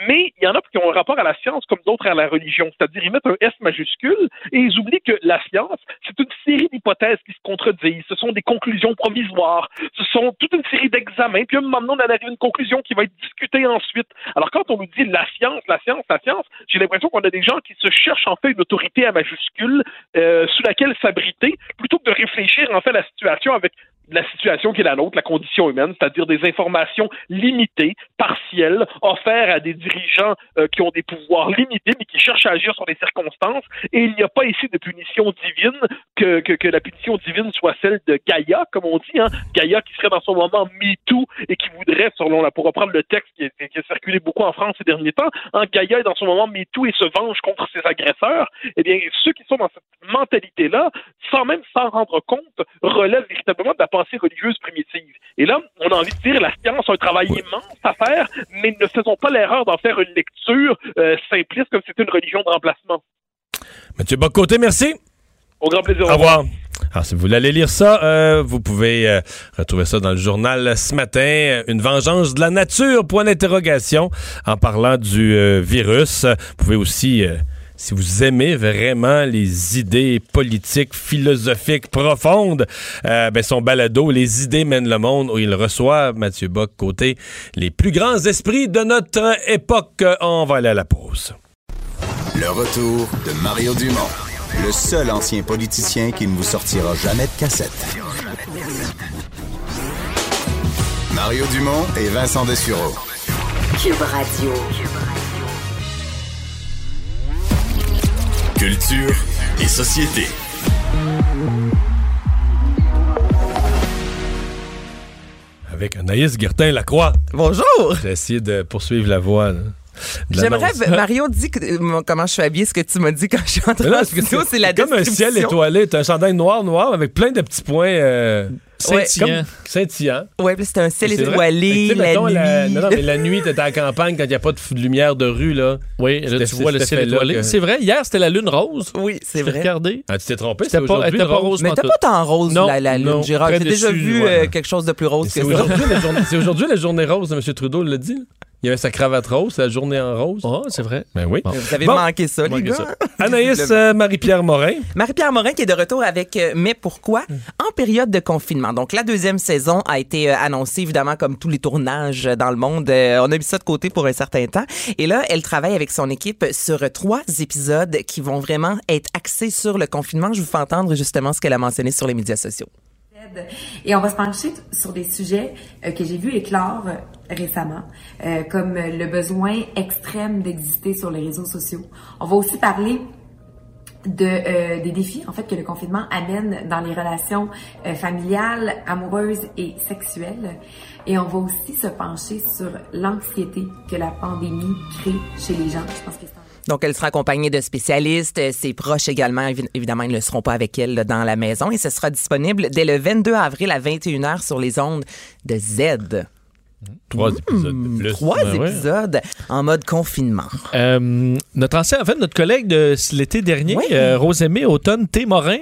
Mais il y en a qui ont un rapport à la science comme d'autres à la religion. C'est-à-dire, ils mettent un S majuscule et ils oublient que la science, c'est une série d'hypothèses qui se contredisent. Ce sont des conclusions provisoires. Ce sont toute une série d'examens. Puis, à un moment donné, on arrive à une conclusion qui va être discutée ensuite. Alors, quand on nous dit la science, la science, la science, j'ai l'impression qu'on a des gens qui se cherchent en fait une autorité à majuscule euh, sous laquelle s'abriter, plutôt que de réfléchir en fait à la situation avec la situation qui est la nôtre, la condition humaine, c'est-à-dire des informations limitées, partielles, offertes à des dirigeants euh, qui ont des pouvoirs limités, mais qui cherchent à agir sur les circonstances. Et il n'y a pas ici de punition divine, que, que, la punition divine soit celle de Gaïa, comme on dit, hein, Gaïa qui serait dans son moment MeToo et qui voudrait, selon la, pour reprendre le texte qui a circulé beaucoup en France ces derniers temps, hein, Gaïa est dans son moment MeToo et se venge contre ses agresseurs. Eh bien, ceux qui sont dans cette mentalité-là, sans même s'en rendre compte, relèvent véritablement de la pensée religieuse primitive. Et là, on a envie de dire la science a un travail immense à faire, mais ne faisons pas l'erreur d'en faire une lecture euh, simpliste comme si c'était une religion de remplacement. Mathieu Bocoté, merci. Au grand plaisir. Au revoir. Alors, si vous voulez aller lire ça, euh, vous pouvez euh, retrouver ça dans le journal ce matin. Une vengeance de la nature, point d'interrogation, en parlant du virus. Vous pouvez aussi si vous aimez vraiment les idées politiques, philosophiques profondes, euh, ben son balado Les idées mènent le monde où il reçoit Mathieu Bock côté les plus grands esprits de notre époque. On va aller à la pause. Le retour de Mario Dumont, le seul ancien politicien qui ne vous sortira jamais de cassette. Mario Dumont et Vincent Dessureau. Cube Radio. Culture et société. Avec Anaïs Guertin-Lacroix. Bonjour! J'ai essayé de poursuivre la voie. là, J'aimerais. Mario dit que, euh, comment je suis habillée, ce que tu m'as dit quand je suis entrée en studio, c'est la comme un ciel étoilé. T'as un chandail noir, noir, avec plein de petits points euh, scintillants. Ouais, puis c'est un ciel étoilé, la mettons, nuit. non, non, mais la nuit, t'es à la campagne quand il n'y a pas de, lumière de rue, là. Oui, là, C'était tu vois le ciel étoilé. que- C'est vrai, hier, c'était la lune rose. Oui, c'est vrai. regardé. Ah, tu t'es trompé, C'était pas, pas rose. rose Mais pantoute. pas tant rose, Non, la, la lune, Gérard. J'ai déjà vu ouais. euh, quelque chose de plus rose C'est que ça. la c'est aujourd'hui la journée rose, M. Trudeau l'a dit. Il y avait sa cravate rose, la journée en rose. Oh, c'est vrai. Ben oui. Vous avez Bon. manqué ça, les gars. ça. (laughs) Anaïs euh, Marie-Pierre Morin. Marie-Pierre Morin qui est de retour avec euh, Mais pourquoi? En période de confinement. Donc la deuxième saison a été euh, annoncée évidemment comme tous les tournages dans le monde. On a mis ça de côté pour un certain temps et là elle travaille avec son équipe sur trois épisodes qui vont vraiment être axés sur le confinement. Je vous fais entendre justement ce qu'elle a mentionné sur les médias sociaux. Et on va se pencher sur des sujets euh, que j'ai vus éclore euh, récemment, euh, comme le besoin extrême d'exister sur les réseaux sociaux. On va aussi parler de des défis en fait que le confinement amène dans les relations familiales, amoureuses et sexuelles. Et on va aussi se pencher sur l'anxiété que la pandémie crée chez les gens. Je pense que c'est Donc, elle sera accompagnée de spécialistes. Ses proches également, évi- évidemment, ils ne seront pas avec elle dans la maison. Et ce sera disponible dès le 22 avril à 21h sur les ondes de Z. Trois épisodes de plus. Trois Ben ouais. épisodes en mode confinement. Euh, notre ancien, en fait, notre collègue de l'été dernier, Oui. euh, Rosemée Automne T. Morin,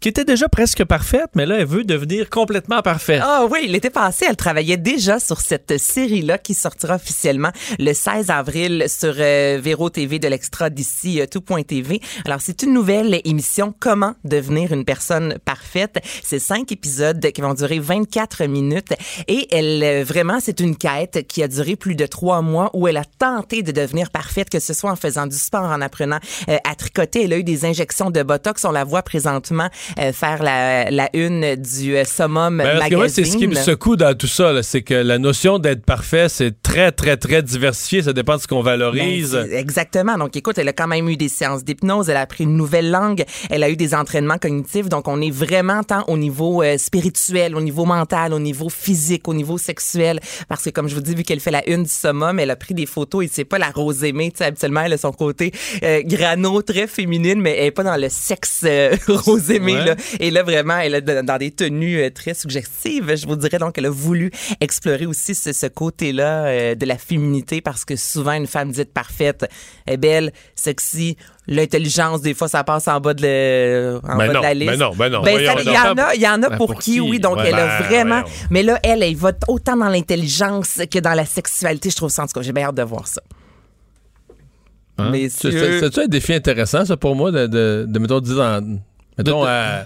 qui était déjà presque parfaite, mais là, elle veut devenir complètement parfaite. Ah oui, l'été passé, elle travaillait déjà sur cette série-là qui sortira officiellement le 16 avril sur euh, Véro TV de l'extra d'ici euh, tout.tv. Alors, c'est une nouvelle émission Comment devenir une personne parfaite. C'est cinq épisodes qui vont durer 24 minutes et elle, euh, vraiment, c'est une quête qui a duré plus de trois mois où elle a tenté de devenir parfaite, que ce soit en faisant du sport, en apprenant euh, à tricoter. Elle a eu des injections de Botox. On la voit présentement faire la, la une du euh, Summum Ben, Magazine. moi, c'est ce qui me secoue dans tout ça, c'est que la notion d'être parfait, c'est très, très, très diversifié. Ça dépend de ce qu'on valorise. Ben, exactement. Donc, écoute, elle a quand même eu des séances d'hypnose, elle a appris une nouvelle langue, elle a eu des entraînements cognitifs. Donc, on est vraiment tant au niveau euh, spirituel, au niveau mental, au niveau physique, au niveau sexuel. Parce que, comme je vous dis, vu qu'elle fait la une du summum, elle a pris des photos et c'est pas la rose aimée. Tu sais, habituellement, elle a son côté euh, grano, très féminine, mais elle est pas dans le sexe euh, (laughs) rose aimé. Là. Et là, vraiment, elle est dans des tenues euh, très suggestives. Je vous dirais donc qu'elle a voulu explorer aussi ce, ce côté-là euh, de la féminité parce que souvent, une femme dite parfaite est belle, sexy, L'intelligence, des fois, ça passe en bas de, le, en Ben bas non, de la liste. ben non, ben non. Ben, ça, il y en a, il y en a Ben, pour, pour qui, qui? oui. Donc, Ouais, elle a ben, vraiment. voyons. Mais là, elle, elle va autant dans l'intelligence que dans la sexualité. Je trouve ça, en tout cas, j'ai bien hâte de voir ça. Hein? Messieurs. C'est- C'est c'est un défi intéressant, ça, pour moi, de, de, de mettons, 10 ans. Mettons, à-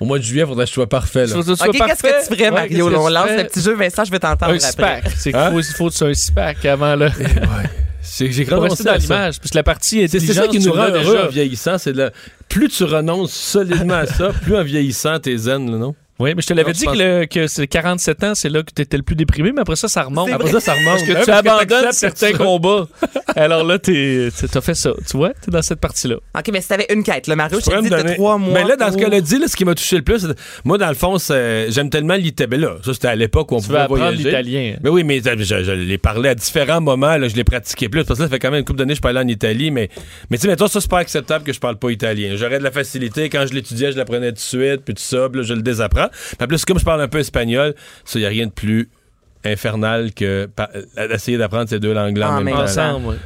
au mois de juillet, il faudrait que je sois parfait. Là. OK, qu'est-ce que tu ferais, Mario? qu'est-ce que on lance le petit jeu. Vincent, je vais t'entendre Un après. (laughs) C'est qu'il Hein? faut, il faut que tu aies un six-pack avant là? (laughs) C'est- J'ai rester dans l'image, puisque la partie C'est c'est ça qui nous rend heureux déjà. en vieillissant. C'est le- plus tu renonces solidement à ça, (laughs) plus en vieillissant, t'es zen, là, non? Oui, mais je te l'avais dit que, le- que c'est 47 ans, c'est là que tu étais le plus déprimé, mais après ça, ça remonte. Après ça, ça remonte. Parce que Ouais, tu parce abandonnes certains (laughs) combats. Alors là, tu as fait ça. Tu vois, tu es dans cette partie-là. OK, mais si t'avais une quête, le Mario, je t'ai dit de trois mois. Mais là, dans ce qu'elle a dit, là, ce qui m'a touché le plus, c'est- moi, dans le fond, c'est- j'aime tellement l'Italie. Là, ça, c'était à l'époque où on Tu pouvait apprendre voyager. l'italien. Mais oui, mais je, je- je l'ai parlé à différents moments. Là, je l'ai pratiqué plus. Parce que ça fait quand même une couple d'années que je allé en Italie. Mais, mais tu sais, mettons, ça, c'est pas acceptable que je parle pas italien. J'aurais de la facilité. Quand je l'étudiais, je l'apprenais tout de suite. Puis tout ça, puis là, je le désapprends. En plus, comme je parle un peu espagnol, ça, y a rien de plus infernal que d'essayer d'apprendre ces deux langues-là en En même même temps. Ensemble, ouais.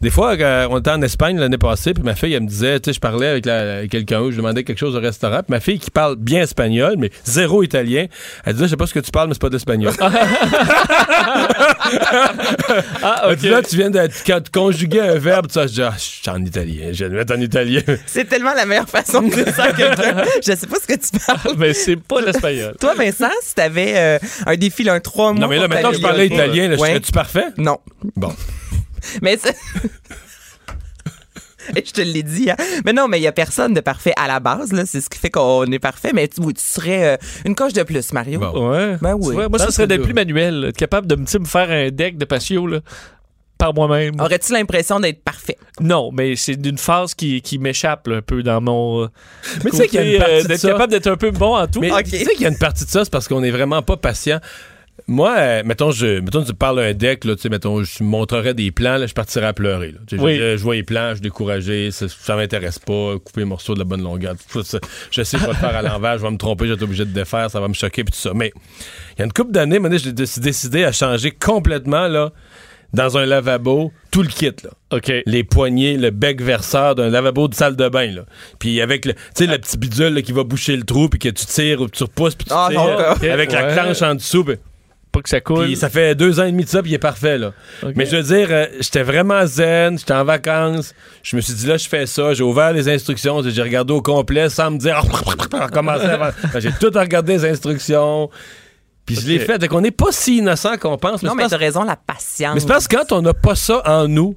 Des fois, quand on était en Espagne l'année passée, puis ma fille, elle me disait, tu sais, je parlais avec, quelqu'un, je demandais quelque chose au restaurant, puis ma fille qui parle bien espagnol, mais zéro italien, elle disait, je sais pas ce que tu parles, mais c'est pas de l'espagnol. (laughs) Ah, Là, tu viens de quand tu conjuguer un verbe, tu sais, je dis, ah, je suis en italien, je vais le mettre en italien. C'est tellement la meilleure façon de dire ça à quelqu'un. Je sais pas ce que tu parles. Mais c'est pas l'espagnol. Toi, Vincent, si t'avais euh, un défi, là, un trois mois. non, mais là, maintenant que je parlais italien, là, Ouais. serais-tu parfait? Non. Bon. Mais (laughs) je te l'ai dit, hein. Mais non, mais il y a personne de parfait à la base, là. C'est ce qui fait qu'on est parfait. Mais tu, oui, tu serais euh, une coche de plus, Mario. Bon. Ouais. Ben oui. vois, moi, ça Ça, serait d'être plus manuel, être capable de me, faire un deck de patio là, par moi-même. Aurais-tu l'impression d'être parfait? Non, mais c'est d'une phase qui, qui m'échappe là, un peu dans mon. euh, Mais tu sais qu'il y a une côté, partie euh, de d'être ça- capable d'être un peu bon en tout. Mais tu sais qu'il y a une partie de ça, c'est parce qu'on est vraiment pas patient. Moi, euh, mettons, je, mettons, tu parles un deck, là, tu sais, mettons, je montrerais des plans, là, je partirais à pleurer. Là. Oui. je, je vois les plans, je suis découragé, ça, ça m'intéresse pas, couper les morceaux de la bonne longueur. tout ça, je sais que je vais le faire à (laughs) l'envers, je vais me tromper, je vais être obligé de défaire, ça va me choquer, puis tout ça. Mais il y a une couple d'années, maintenant, j'ai dé- décidé à changer complètement, là, dans un lavabo, tout le kit, là. OK. Les poignées, le bec verseur d'un lavabo de salle de bain, là. Puis avec le, tu sais, le petit bidule là, qui va boucher le trou, puis que tu tires ou tu repousses, puis tu Ah, tires, non, ok. avec la planche en dessous. puis- Pas que ça coule. puis ça fait deux ans et demi de ça, puis il est parfait, là. Mais je veux dire, euh, j'étais vraiment zen, j'étais en vacances. Je me suis dit, là, je fais ça. J'ai ouvert les instructions, j'ai regardé au complet sans me dire, (laughs) recommencer avant. J'ai tout regardé les instructions. Puis je l'ai fait. Fait qu'on n'est pas si innocent qu'on pense. Mais non, c'est mais parce- t'as raison, la patience. mais c'est parce que quand on n'a pas ça en nous,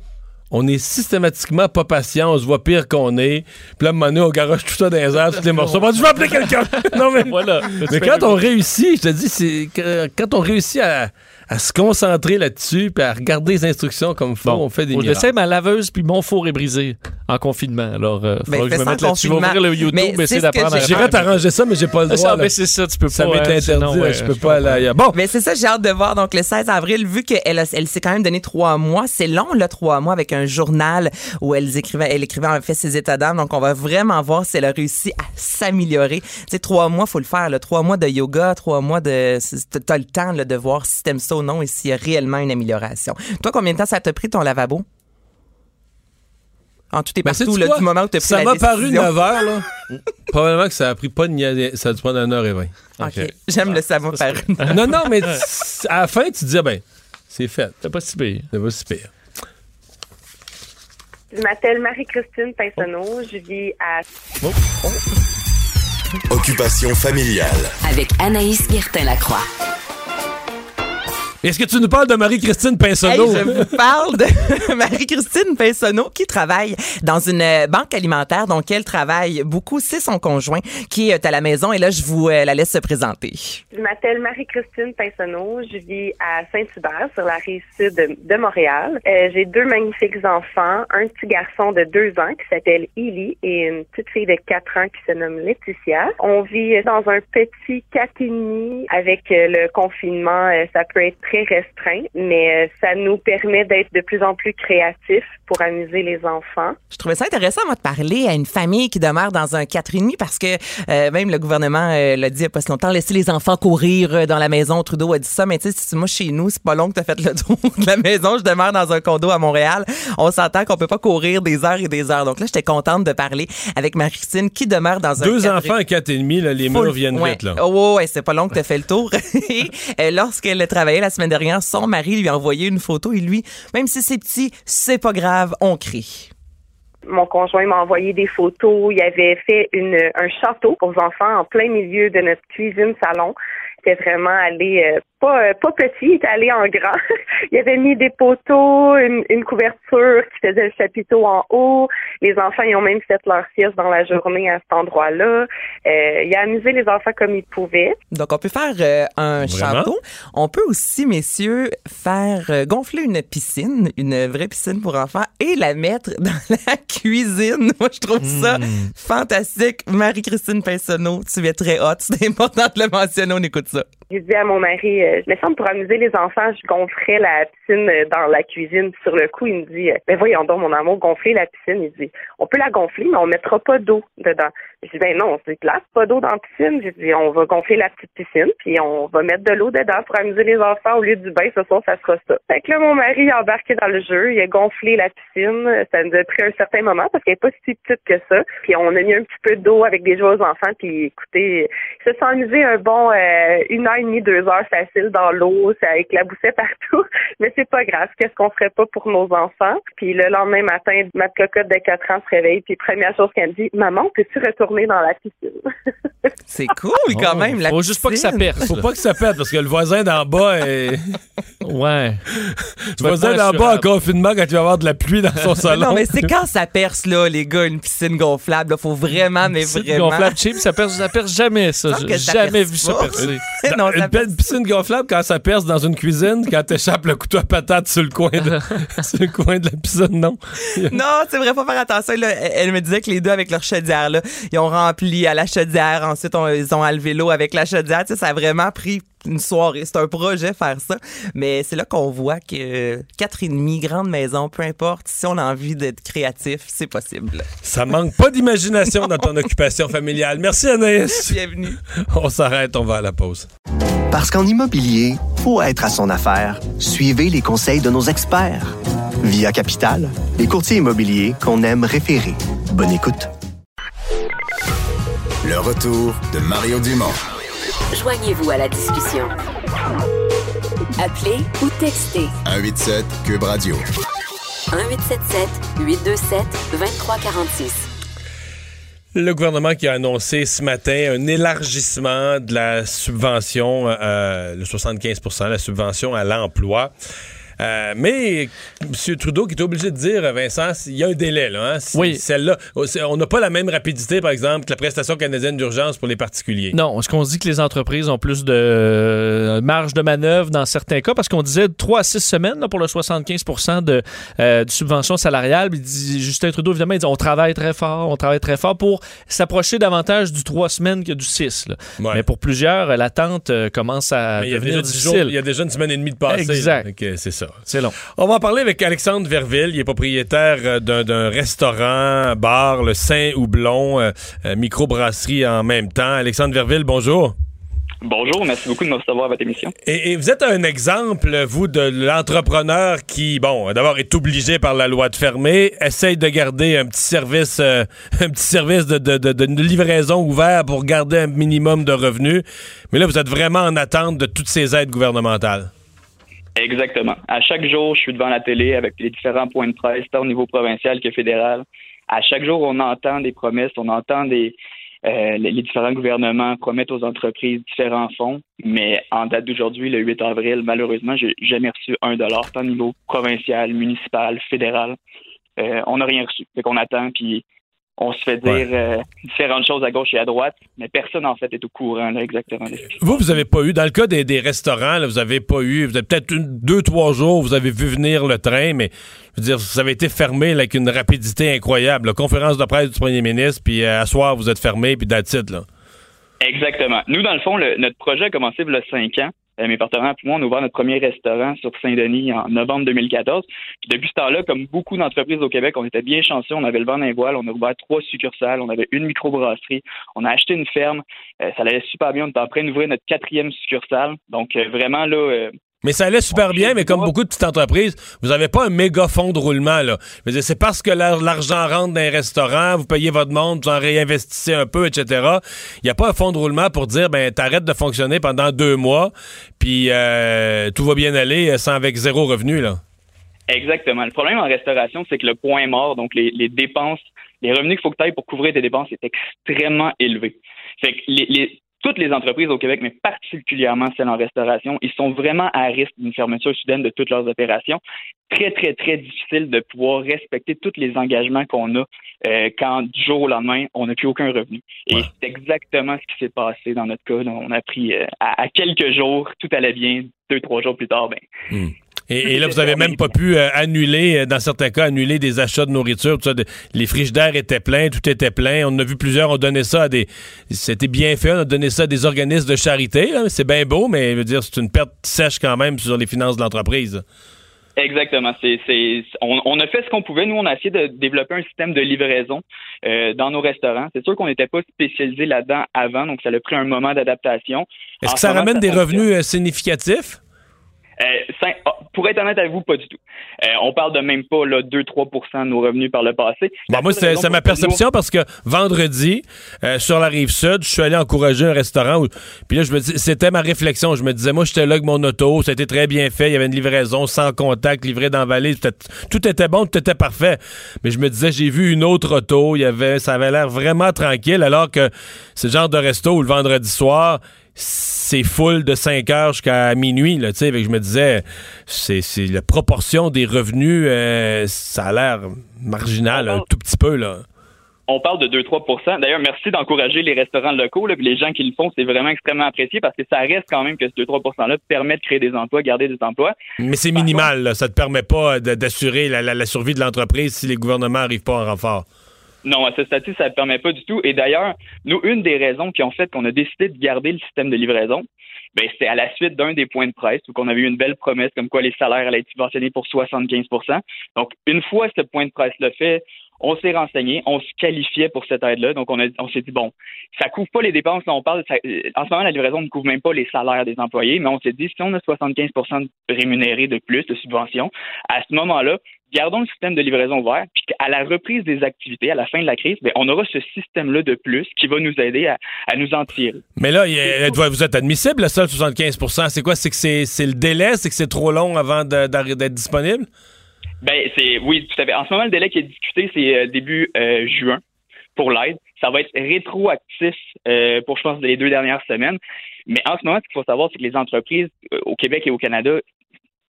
on est systématiquement pas patient, on se voit pire qu'on est. Puis là, à un moment donné, on garoche tout ça dans les airs, tous les morceaux. Bon, je vais appeler quelqu'un! (laughs) non, mais, Voilà. mais quand on réussit, je te dis, c'est quand on réussit à, à se concentrer là-dessus puis à regarder les instructions comme faut, on fait des Au miracles. dessin, ma laveuse puis mon four est brisé en confinement. Alors, euh, Ben, faudra que fais je me ça mette là-dessus. Je vais ouvrir le YouTube, Mais essayer c'est ce que d'apprendre à J'irais t'arranger ça, mais j'ai pas le Ah, droit. ça, là. ben, c'est ça, tu peux ça pas. m'est hein, interdit, ouais, je peux pas aller ailleurs. Bon, Mais c'est ça, j'ai hâte de voir. Donc, le 16 avril, vu qu'elle elle s'est quand même donné trois mois, c'est long, là, trois mois, avec un journal où elle écrivait, elle écrivait en fait ses états d'âme. Donc, on va vraiment voir si elle a réussi à s'améliorer. Tu sais, trois mois, faut le faire, là. Trois mois de yoga, trois mois de, t'as le temps, là, de voir si t'aimes ça ou non et s'il y a réellement une amélioration. Toi, combien de temps ça t'a pris ton lavabo? En tout et Ben, partout, sais-tu là, quoi? du moment où t'as pris Ça m'a paru décision. 9 heures, là. (laughs) Probablement que ça a pris pas de Ça a dû prendre 1 heure et 20. OK. J'aime le ça m'a paru. non, non, mais à la fin, tu te dis, ah ben, c'est fait. C'est pas si pire. C'est pas si pire. Je m'appelle Marie-Christine Pinsonneau. Je vis à Occupation familiale. Avec Anaïs Guertin-Lacroix. Est-ce que tu nous parles de Marie-Christine Hey, Pinsonneau? je vous parle de (laughs) Marie-Christine Pinsonneau qui travaille dans une euh, banque alimentaire. Donc, elle travaille beaucoup. C'est son conjoint qui est à la maison. Et là, je vous euh, la laisse se présenter. Je m'appelle Marie-Christine Pinsonneau. Je vis à Saint-Hubert, sur la rive sud de, de Montréal. Euh, J'ai deux magnifiques enfants, un petit garçon de deux ans qui s'appelle Illy et une petite fille de quatre ans qui se nomme Laetitia. On vit dans un petit demi avec euh, le confinement. euh, Ça peut être très restreint, mais euh, ça nous permet d'être de plus en plus créatifs pour amuser les enfants. Je trouvais ça intéressant, moi, de parler à une famille qui demeure dans un 4,5 parce que euh, même le gouvernement euh, l'a dit il n'y a pas si longtemps, laisser les enfants courir dans la maison. Trudeau a dit ça, mais tu sais, moi, chez nous, c'est pas long que tu as fait le (laughs) tour de la maison. Je demeure dans un condo à Montréal. On s'entend qu'on peut pas courir des heures et des heures. Donc là, j'étais contente de parler avec Marie-Christine qui demeure dans un Deux 4,5. enfants à 4,5, là, les murs viennent ouais. vite. Là. Oh, ouais, c'est pas long que tu as fait le tour. (laughs) Et euh, lorsqu'elle travaillait la semaine dernière, son mari lui a envoyé une photo et lui, même si c'est petit, c'est pas grave, on crie. Mon conjoint m'a envoyé des photos. Il avait fait une, un château pour enfants en plein milieu de notre cuisine salon. C'était vraiment allé euh, pas euh, pas petit, il était allé en grand. (laughs) il avait mis des poteaux, une, une couverture qui faisait le chapiteau en haut. Les enfants ils ont même fait leur sieste dans la journée à cet endroit-là. Euh, il a amusé les enfants comme il pouvait. Donc, on peut faire euh, un Vraiment? château. On peut aussi, messieurs, faire euh, gonfler une piscine, une vraie piscine pour enfants, et la mettre (laughs) dans la cuisine. (laughs) Moi, je trouve ça fantastique. Marie-Christine Pinsonneau, tu es très hot. C'est important de le mentionner. On écoute ça. J'ai dit à mon mari, euh, je me semble pour amuser les enfants, je gonflerais la piscine euh, dans la cuisine. Sur le coup, il me dit, euh, ben voyons donc, mon amour, gonfler la piscine. Il dit, on peut la gonfler, mais on mettra pas d'eau dedans. Je dis, ben non, c'est place, pas d'eau dans la piscine. J'ai dit, on va gonfler la petite piscine, puis on va mettre de l'eau dedans pour amuser les enfants au lieu du bain. Ce soir, ça sera ça. Fait que là, mon mari a embarqué dans le jeu. Il a gonflé la piscine. Ça nous a pris un certain moment parce qu'elle est pas si petite que ça. Puis on a mis un petit peu d'eau avec des jouets aux enfants. Puis écoutez, ils se sont amusés un bon euh, une heure et demie, deux heures facile dans l'eau. Ça éclaboussait partout. (laughs) Mais c'est pas grave. Qu'est-ce qu'on ferait pas pour nos enfants? Puis le lendemain matin, ma cocotte de 4 ans se réveille. Puis première chose qu'elle me dit, maman, peux-tu retourner dans la piscine? (laughs) C'est cool quand même. La Faut juste pas que ça piscine. perce. Faut pas que ça pète parce que le voisin d'en bas est. (laughs) Ouais. Le voisin d'en bas en confinement quand il va avoir de la pluie dans son (laughs) salon. Non, mais c'est quand ça perce, là, les gars, une piscine gonflable. là. faut vraiment, mais Piscine vraiment. gonflable cheap, ça perce, ça perce jamais, ça. J'ai ça jamais perce vu ça percer. Non, ça une belle piscine gonflable quand ça perce dans une cuisine, quand t'échappes le couteau à patate sur le coin de, sur le coin de la piscine, non? Non, c'est vrai, faut faire attention. Là, elle me disait que les deux, avec leur chaudière, là, ils ont rempli à la chaudière. Ensuite, on- ils ont enlevé l'eau avec la chaudière. Tu sais, ça a vraiment pris une soirée. C'est un projet faire ça. Mais c'est là qu'on voit que quatre et demi, grande maison, peu importe, si on a envie d'être créatif, c'est possible. Ça manque pas d'imagination dans ton occupation familiale. Merci Anaïs. Bienvenue. On s'arrête, on va à la pause. Parce qu'en immobilier, faut être à son affaire. Suivez les conseils de nos experts. Via Capital, les courtiers immobiliers qu'on aime référer. Bonne écoute. Le retour de Mario Dumont. Joignez-vous à la discussion. Appelez ou textez 187 Cube Radio. 1877 827 2346. Le gouvernement qui a annoncé ce matin un élargissement de la subvention, euh, le 75% la subvention à l'emploi. Euh, mais M. Trudeau qui est obligé de dire, Vincent, il y a un délai. Là, hein? Oui. Celle-là, on n'a pas la même rapidité, par exemple, que la prestation canadienne d'urgence pour les particuliers. Non, ce qu'on se dit que les entreprises ont plus de euh, marge de manœuvre dans certains cas, parce qu'on disait 3 à 6 semaines là, pour le 75 de, euh, de subvention salariale. Il dit, Justin Trudeau, évidemment, il dit on travaille très fort, on travaille très fort pour s'approcher davantage du 3 semaines que du 6. là. Ouais. Mais pour plusieurs, l'attente euh, commence à Mais il y, a devenir difficile. il y a déjà une semaine et demie de passé. Exact. C'est ça. C'est long. On va en parler avec Alexandre Verville. Il est propriétaire euh, d'un, restaurant, bar, le Saint-Houblon, euh, euh, microbrasserie en même temps. Alexandre Verville, bonjour. Bonjour, merci beaucoup de me recevoir à votre émission. Et, et vous êtes un exemple, vous, de l'entrepreneur qui, bon, d'abord est obligé par la loi de fermer, essaye de garder un petit service, euh, (laughs) un petit service de, de, de- de livraison ouvert pour garder un minimum de revenus. Mais là, vous êtes vraiment en attente de toutes ces aides gouvernementales. Exactement. À chaque jour, je suis devant la télé avec les différents points de presse, tant au niveau provincial que fédéral. À chaque jour, on entend des promesses, on entend des euh, les différents gouvernements promettent aux entreprises différents fonds, mais en date d'aujourd'hui, le 8 avril, malheureusement, j'ai jamais reçu un dollar, tant au niveau provincial, municipal, fédéral. Euh, on n'a rien reçu. Fait qu'on attend, puis on se fait dire euh, différentes choses à gauche et à droite, mais personne en fait est au courant là, exactement. Vous, vous avez pas eu, dans le cas des, des restaurants, là, vous avez pas eu, vous avez peut-être deux, trois jours, vous avez vu venir le train, mais je veux dire, vous avez été fermé là, avec une rapidité incroyable. là. Conférence de presse du premier ministre, puis euh, à soir, vous êtes fermé, puis it, là. Exactement. Nous, dans le fond, le- notre projet a commencé il y a cinq ans. Euh, mes partenaires et moi, on a ouvert notre premier restaurant sur Saint-Denis en novembre 2014. Puis depuis ce temps-là, comme beaucoup d'entreprises au Québec, on était bien chanceux. On avait le vent d'un voile. On a ouvert trois succursales. On avait une microbrasserie. On a acheté une ferme. Euh, ça allait super bien. On était en train d'ouvrir notre quatrième succursale. Donc, euh, vraiment, là, mais ça allait super bien, mais comme beaucoup de petites entreprises, vous n'avez pas un méga fonds de roulement. là. C'est parce que l'argent rentre dans les restaurants, vous payez votre monde, vous en réinvestissez un peu, etc. Il n'y a pas un fonds de roulement pour dire, ben t'arrêtes de fonctionner pendant deux mois, puis euh, tout va bien aller sans avec zéro revenu. là. Exactement. Le problème en restauration, c'est que le point mort, donc les, les dépenses, les revenus qu'il faut que tu ailles pour couvrir tes dépenses, est extrêmement élevé. Fait que les, les toutes les entreprises au Québec, mais particulièrement celles en restauration, ils sont vraiment à risque d'une fermeture soudaine de toutes leurs opérations. Très, très, très difficile de pouvoir respecter tous les engagements qu'on a euh, quand du jour au lendemain, on n'a plus aucun revenu. Et c'est exactement ce qui s'est passé dans notre cas. On a pris euh, à, quelques jours, tout allait bien. Deux, trois jours plus tard, ben, hmm. Et, là, vous avez même pas pu euh, annuler, euh, dans certains cas, annuler des achats de nourriture. Tout ça, les frigidaires étaient pleins, tout était plein. On a vu plusieurs, on donnait ça à des... C'était bien fait, on a donné ça à des organismes de charité. C'est bien beau, mais je veux dire, c'est une perte sèche quand même sur les finances de l'entreprise. Exactement. C'est, on, a fait ce qu'on pouvait. Nous, on a essayé de développer un système de livraison euh, dans nos restaurants. C'est sûr qu'on n'était pas spécialisé là-dedans avant, donc ça a pris un moment d'adaptation. Est-ce que ça ramène des revenus significatifs? Euh, ah, pour être honnête avec vous, pas du tout. Euh, on parle de même pas 2-3% de nos revenus par le passé. Bon, moi, c'est ma perception parce que vendredi, euh, sur la rive sud, je suis allé encourager un restaurant. puis là, je me c'était ma réflexion. Je me disais, moi, j'étais là avec mon auto, ça a été très bien fait. Il y avait une livraison sans contact, livrée dans la vallée. Tout était bon, tout était parfait. Mais je me disais, j'ai vu une autre auto. Il y avait, ça avait l'air vraiment tranquille, alors que c'est le genre de resto où le vendredi soir, c'est full de 5 heures jusqu'à minuit. Là, je me disais, c'est, la proportion des revenus, euh, ça a l'air marginal un tout petit peu. là. On parle de 2-3% D'ailleurs, merci d'encourager les restaurants locaux. Là, les gens qui le font, c'est vraiment extrêmement apprécié parce que ça reste quand même que ce 2-3 %-là permet de créer des emplois, garder des emplois. Mais c'est minimal. Ça ne te permet pas d'assurer la, la, survie de l'entreprise si les gouvernements n'arrivent pas en renfort. Non, à ce statut, ça ne permet pas du tout. Et d'ailleurs, nous, une des raisons qui ont fait qu'on a décidé de garder le système de livraison, ben, c'était à la suite d'un des points de presse où on avait eu une belle promesse comme quoi les salaires allaient être subventionnés pour 75% Donc, une fois ce point de presse-là fait, on s'est renseigné, on se qualifiait pour cette aide-là. Donc, on, a, on s'est dit, bon, ça couvre pas les dépenses. on parle, en ce moment, la livraison ne couvre même pas les salaires des employés, mais on s'est dit, si on a 75% rémunérés de plus de subventions, à ce moment-là, gardons le système de livraison ouvert, puis à la reprise des activités, à la fin de la crise, bien, on aura ce système-là de plus qui va nous aider à, nous en tirer. Mais là, vous êtes admissible, le seul 75% C'est quoi? C'est que c'est le délai? C'est que c'est trop long avant d'être disponible? Ben, c'est oui, tout à fait. En ce moment, le délai qui est discuté, c'est euh, début euh, juin pour l'aide. Ça va être rétroactif euh, pour, je pense, les deux dernières semaines. Mais en ce moment, ce qu'il faut savoir, c'est que les entreprises au Québec et au Canada,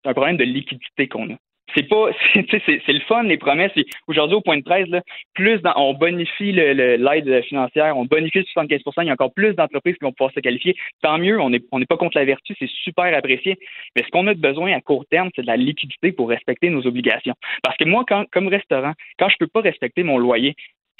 c'est un problème de liquidité qu'on a c'est pas (laughs) c'est le fun les promesses. Aujourd'hui au point de presse là, plus on bonifie l'aide financière on bonifie le 75% il y a encore plus d'entreprises qui vont pouvoir se qualifier. Tant mieux on n'est on pas contre la vertu c'est super apprécié. Mais ce qu'on a besoin à court terme c'est de la liquidité pour respecter nos obligations. Parce que moi quand comme restaurant quand je peux pas respecter mon loyer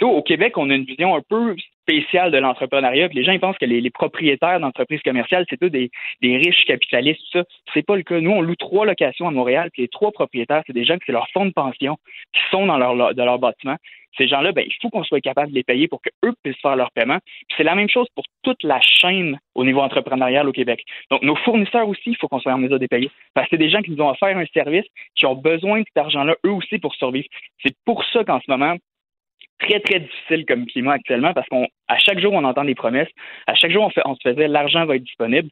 au Québec, on a une vision un peu spéciale de l'entrepreneuriat. Les gens ils pensent que les, propriétaires d'entreprises commerciales, c'est tous des, riches capitalistes, tout ça. C'est pas le cas. Nous, on loue trois locations à Montréal, puis les trois propriétaires, c'est des gens qui c'est leur fonds de pension, qui sont dans leur, leur bâtiment. Ces gens-là, ben, il faut qu'on soit capable de les payer pour qu'eux puissent faire leur paiement. c'est la même chose pour toute la chaîne au niveau entrepreneurial au Québec. Donc, nos fournisseurs aussi, il faut qu'on soit en mesure de les payer. Parce que c'est des gens qui nous ont offert un service, qui ont besoin de cet argent-là, eux aussi, pour survivre. C'est pour ça qu'en ce moment, très, très difficile comme climat actuellement parce qu'à chaque jour, on entend des promesses. À chaque jour, on, fait, on se faisait l'argent va être disponible.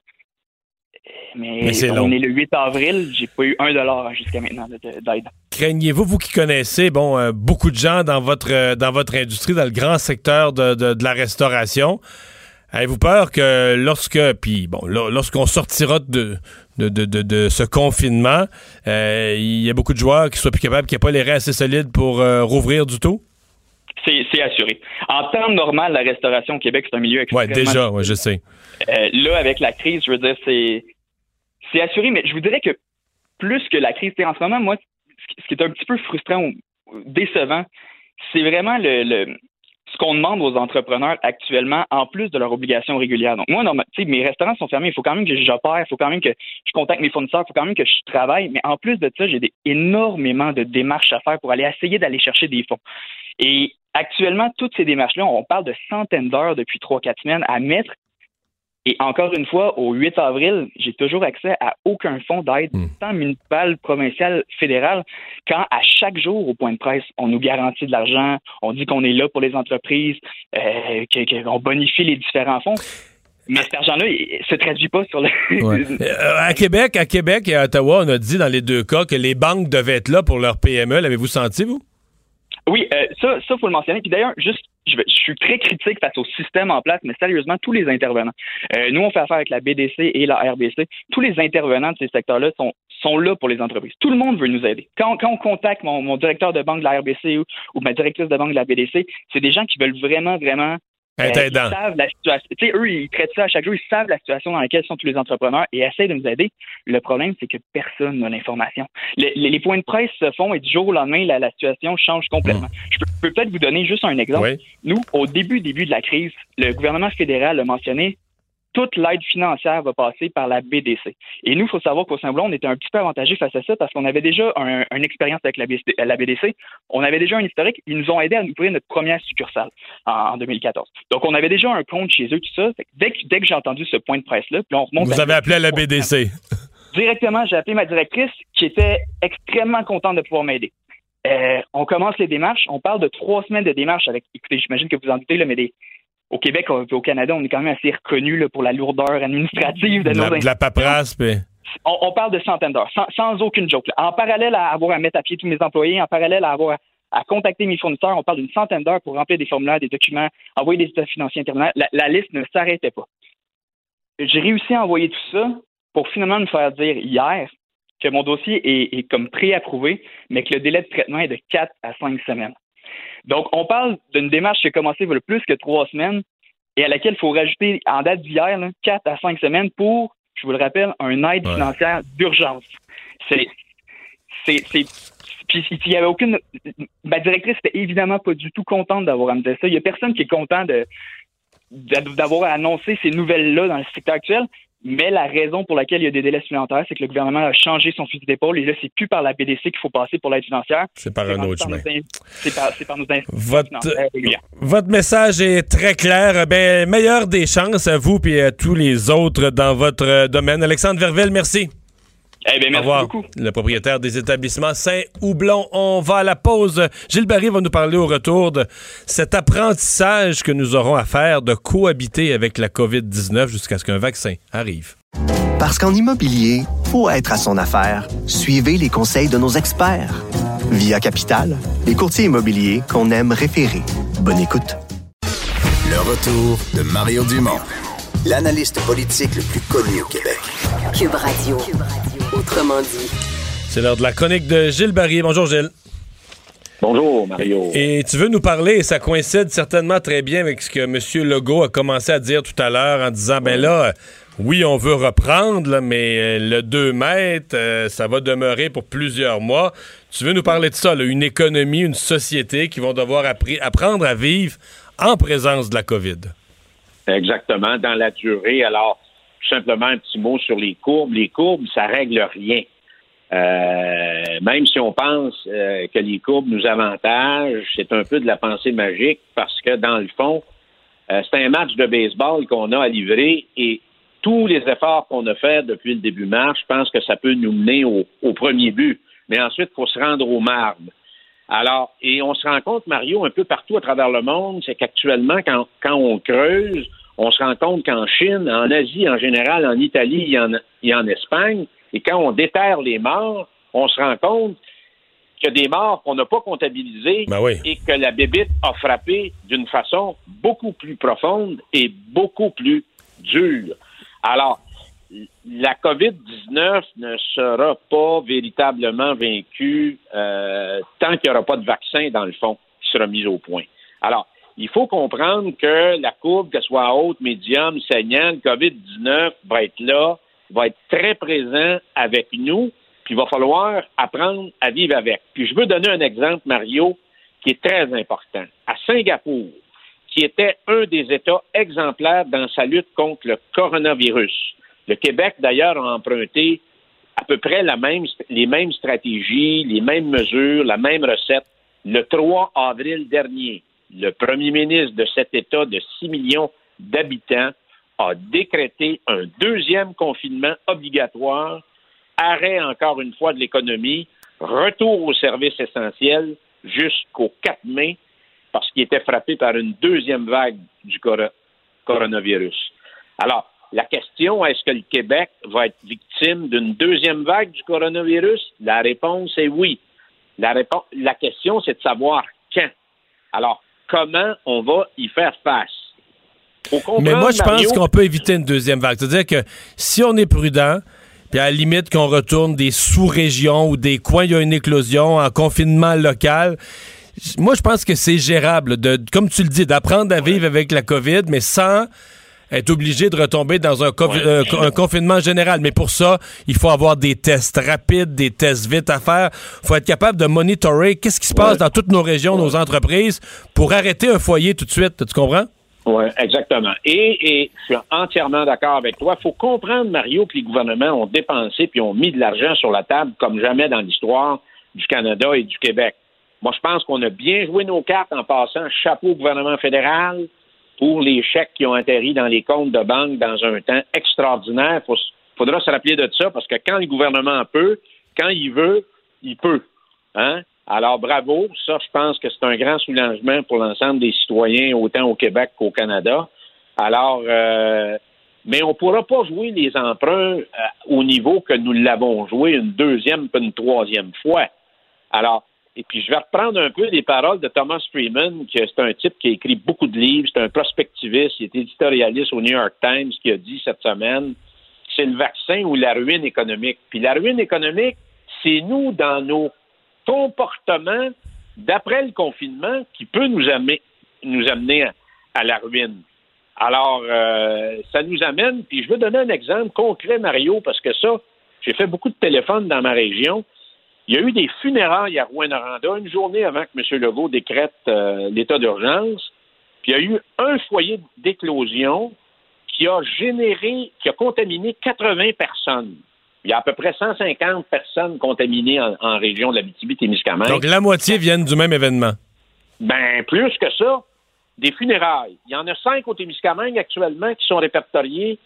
Mais, on est le 8 avril, j'ai pas eu un dollar jusqu'à maintenant d'aide. Craignez-vous, vous qui connaissez bon euh, beaucoup de gens dans votre euh, dans votre industrie, dans le grand secteur de, de, la restauration, avez-vous peur que lorsque puis bon lorsqu'on sortira de de, de, de, ce confinement, euh, il y a beaucoup de joueurs qui soient plus capables, qui n'aient pas les reins assez solides pour rouvrir du tout? C'est assuré. En temps normal, la restauration au Québec, c'est un milieu extrêmement... Oui, déjà, ouais, je sais. Euh, là, avec la crise, je veux dire, c'est c'est assuré, mais je vous dirais que plus que la crise, en ce moment, moi, ce qui est un petit peu frustrant ou décevant, c'est vraiment le, ce qu'on demande aux entrepreneurs actuellement, en plus de leurs obligations régulières. Donc, moi, normal, mes restaurants sont fermés. Il faut quand même que j'opère, il faut quand même que je contacte mes fournisseurs, il faut quand même que je travaille. Mais en plus de ça, j'ai énormément de démarches à faire pour aller essayer d'aller chercher des fonds. Et actuellement, toutes ces démarches-là, on parle de centaines d'heures depuis trois, quatre semaines à mettre et encore une fois, au 8 avril, j'ai toujours accès à aucun fonds d'aide, hmm. tant municipal, provincial, fédéral, quand à chaque jour au point de presse, on nous garantit de l'argent, on dit qu'on est là pour les entreprises, euh, qu'on bonifie les différents fonds. Mais cet argent-là, il se traduit pas sur le. (laughs) Euh, à Québec, à Québec et à Ottawa, on a dit dans les deux cas que les banques devaient être là pour leur PME. L'avez-vous senti, vous? Oui, euh, ça, ça faut le mentionner. Puis d'ailleurs, juste, je, suis très critique face au système en place, mais sérieusement, tous les intervenants. Euh, nous, on fait affaire avec la BDC et la RBC. Tous les intervenants de ces secteurs-là sont sont là pour les entreprises. Tout le monde veut nous aider. Quand, quand on contacte mon, directeur de banque de la RBC ou ma directrice de banque de la BDC, c'est des gens qui veulent vraiment, vraiment euh, ils savent la situation. Tu sais, eux, ils traitent ça à chaque jour. Ils savent la situation dans laquelle sont tous les entrepreneurs et essayent de nous aider. Le problème, c'est que personne n'a l'information. Les, points de presse se font et du jour au lendemain, la, situation change complètement. Hmm. Je peux, peut-être vous donner juste un exemple. Nous, au début, début de la crise, le gouvernement fédéral a mentionné toute l'aide financière va passer par la BDC. Et nous, il faut savoir qu'au Saint-Blanc, on était un petit peu avantagé face à ça parce qu'on avait déjà une expérience avec la BDC, On avait déjà un historique. Ils nous ont aidé à nous ouvrir notre première succursale en, 2014. Donc, on avait déjà un compte chez eux, tout ça. Dès que, dès que j'ai entendu ce point de presse-là, puis on remonte... Vous avez appelé à la BDC. (laughs) Directement, j'ai appelé ma directrice qui était extrêmement contente de pouvoir m'aider. Euh, on commence les démarches. On parle de trois semaines de démarches avec, écoutez, j'imagine que vous en doutez, là, mais des, au Québec au Canada, on est quand même assez reconnu pour la lourdeur administrative de, nos de la paperasse, on, parle de centaines d'heures, sans, aucune joke. En parallèle à avoir à mettre à pied tous mes employés, en parallèle à avoir à, contacter mes fournisseurs, on parle d'une centaine d'heures pour remplir des formulaires, des documents, envoyer des états financiers internet. La, liste ne s'arrêtait pas. J'ai réussi à envoyer tout ça pour finalement me faire dire hier que mon dossier est, est comme préapprouvé, mais que le délai de traitement est de 4 à 5 semaines. Donc, on parle d'une démarche qui a commencé il y a plus que trois semaines et à laquelle il faut rajouter, en date d'hier, quatre à cinq semaines pour, je vous le rappelle, un aide financière d'urgence. C'est. C'est. Puis il y avait aucune. Ma directrice n'était évidemment pas du tout contente d'avoir amené ça. Il n'y a personne qui est content de d'avoir annoncé ces nouvelles-là dans le secteur actuel. Mais la raison pour laquelle il y a des délais supplémentaires, c'est que le gouvernement a changé son fusil d'épaule et là, c'est plus par la BDC qu'il faut passer pour l'aide financière. C'est par un autre chemin. C'est par, par, nos votre, votre message est très clair. Ben, meilleur des chances à vous et à tous les autres dans votre domaine. Alexandre Vervelle, merci. Eh bien, merci beaucoup. Le propriétaire des établissements Saint-Houblon. On va à la pause. Gilles Barry va nous parler au retour de cet apprentissage que nous aurons à faire de cohabiter avec la COVID-19 jusqu'à ce qu'un vaccin arrive. Parce qu'en immobilier, pour être à son affaire, suivez les conseils de nos experts. Via Capital, les courtiers immobiliers qu'on aime référer. Bonne écoute. Le retour de Mario Dumont, l'analyste politique le plus connu au Québec. Cube Radio. Cube Radio. Autrement dit. C'est l'heure de la chronique de Gilles Barry. Bonjour Gilles. Bonjour Mario. Et, tu veux nous parler, et ça coïncide certainement très bien avec ce que M. Legault a commencé à dire tout à l'heure en disant, ben là, oui, on veut reprendre, mais euh, le 2 mètres, euh, ça va demeurer pour plusieurs mois. Tu veux nous parler de ça, une économie, une société qui vont devoir apprendre à vivre en présence de la COVID? Exactement, dans la durée. Alors, simplement un petit mot sur les courbes. Les courbes, ça règle rien. Euh, même si on pense euh, que les courbes nous avantagent, c'est un peu de la pensée magique parce que dans le fond, euh, c'est un match de baseball qu'on a à livrer et tous les efforts qu'on a faits depuis le début mars, je pense que ça peut nous mener au, premier but. Mais ensuite, il faut se rendre au marbre. Alors, et on se rend compte, Mario, un peu partout à travers le monde, c'est qu'actuellement, quand on creuse, on se rend compte qu'en Chine, en Asie en général, en Italie et en, Espagne, et quand on déterre les morts, on se rend compte qu'il y a des morts qu'on n'a pas comptabilisées ben et que la bébite a frappé d'une façon beaucoup plus profonde et beaucoup plus dure. Alors, la COVID-19 ne sera pas véritablement vaincue euh, tant qu'il n'y aura pas de vaccin, dans le fond, qui sera mis au point. Alors, il faut comprendre que la courbe, qu'elle soit haute, médium, saignante, COVID-19 va être là, va être très présent avec nous, puis il va falloir apprendre à vivre avec. Puis je veux donner un exemple, Mario, qui est très important. À Singapour, qui était un des États exemplaires dans sa lutte contre le coronavirus. Le Québec, d'ailleurs, a emprunté à peu près les mêmes stratégies, les mêmes mesures, la même recette. Le 3 avril dernier, le premier ministre de cet État de 6 millions d'habitants a décrété un deuxième confinement obligatoire, arrêt encore une fois de l'économie, retour aux services essentiels jusqu'au 4 mai, parce qu'il était frappé par une deuxième vague du coronavirus. Alors, la question, est-ce que le Québec va être victime d'une deuxième vague du coronavirus? La réponse est oui. La, la question, c'est de savoir quand. Alors, comment on va y faire face? Mais moi, je pense qu'on peut éviter une deuxième vague. C'est-à-dire que si on est prudent, puis à la limite qu'on retourne des sous-régions ou des coins où il y a une éclosion en confinement local, moi, je pense que c'est gérable, de, comme tu le dis, d'apprendre à vivre avec la COVID, mais sans être obligé de retomber dans un, euh, un, confinement général. Mais pour ça, il faut avoir des tests rapides, des tests vite à faire. Il faut être capable de monitorer qu'est-ce qui se passe dans toutes nos régions, nos entreprises, pour arrêter un foyer tout de suite. Tu comprends? Oui, exactement. Et, et, je suis entièrement d'accord avec toi. Il faut comprendre, Mario, que les gouvernements ont dépensé puis ont mis de l'argent sur la table comme jamais dans l'histoire du Canada et du Québec. Moi, je pense qu'on a bien joué nos cartes en passant chapeau au gouvernement fédéral, pour les chèques qui ont atterri dans les comptes de banque dans un temps extraordinaire. Il faudra se rappeler de ça parce que quand le gouvernement peut, quand il veut, il peut. Hein? Alors, bravo. Ça, je pense que c'est un grand soulagement pour l'ensemble des citoyens, autant au Québec qu'au Canada. Alors, euh, mais on ne pourra pas jouer les emprunts euh, au niveau que nous l'avons joué une deuxième puis une troisième fois. Alors, et puis, je vais reprendre un peu les paroles de Thomas Freeman, qui c'est un type qui a écrit beaucoup de livres, c'est un prospectiviste, il est éditorialiste au New York Times, qui a dit cette semaine, c'est le vaccin ou la ruine économique. Puis la ruine économique, c'est nous, dans nos comportements d'après le confinement, qui peut nous amener, nous amener à, la ruine. Alors, euh, ça nous amène, puis je veux donner un exemple concret, Mario, parce que ça, j'ai fait beaucoup de téléphones dans ma région. Il y a eu des funérailles à Rouen-Noranda une journée avant que M. Legault décrète euh, l'état d'urgence. Puis il y a eu un foyer d'éclosion qui a généré, qui a contaminé 80 personnes. Il y a à peu près 150 personnes contaminées en, région de la témiscamingue Donc la moitié viennent du même événement. Ben, plus que ça, des funérailles. Il y en a cinq au Témiscamingue actuellement qui sont répertoriés.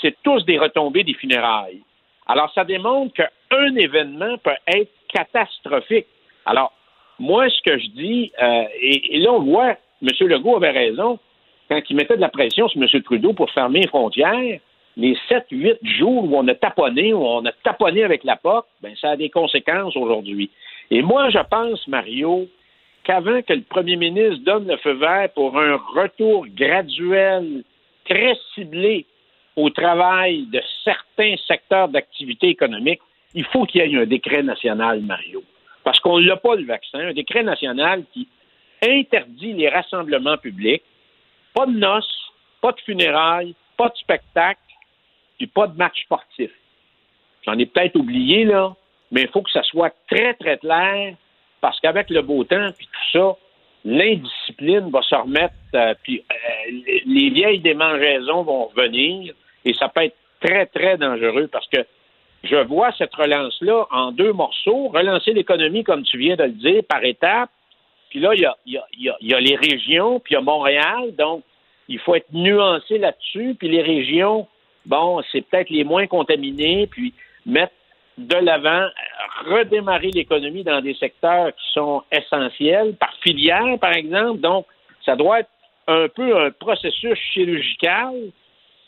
C'est tous des retombées des funérailles. Alors, ça démontre qu'un événement peut être catastrophique. Alors, moi, ce que je dis, euh, et, là, on voit, M. Legault avait raison, quand il mettait de la pression sur M. Trudeau pour fermer les frontières, les 7-8 jours où on a taponné, où on a taponné avec la porte, ben, ça a des conséquences aujourd'hui. Et moi, je pense, Mario, qu'avant que le premier ministre donne le feu vert pour un retour graduel, très ciblé au travail de certains secteurs d'activité économique, il faut qu'il y ait un décret national, Mario. Parce qu'on n'a pas le vaccin, un décret national qui interdit les rassemblements publics, pas de noces, pas de funérailles, pas de spectacle, puis pas de match sportif. J'en ai peut-être oublié, là, mais il faut que ça soit très, très clair, parce qu'avec le beau temps, puis tout ça, l'indiscipline va se remettre, euh, puis euh, les vieilles démangeaisons vont revenir, et ça peut être très, très dangereux parce que je vois cette relance-là en deux morceaux, relancer l'économie, comme tu viens de le dire, par étapes. Puis là, il y a, y, a, y a, les régions, puis il y a Montréal, donc il faut être nuancé là-dessus. Puis les régions, bon, c'est peut-être les moins contaminés, puis mettre de l'avant, redémarrer l'économie dans des secteurs qui sont essentiels, par filière, par exemple. Donc, ça doit être un peu un processus chirurgical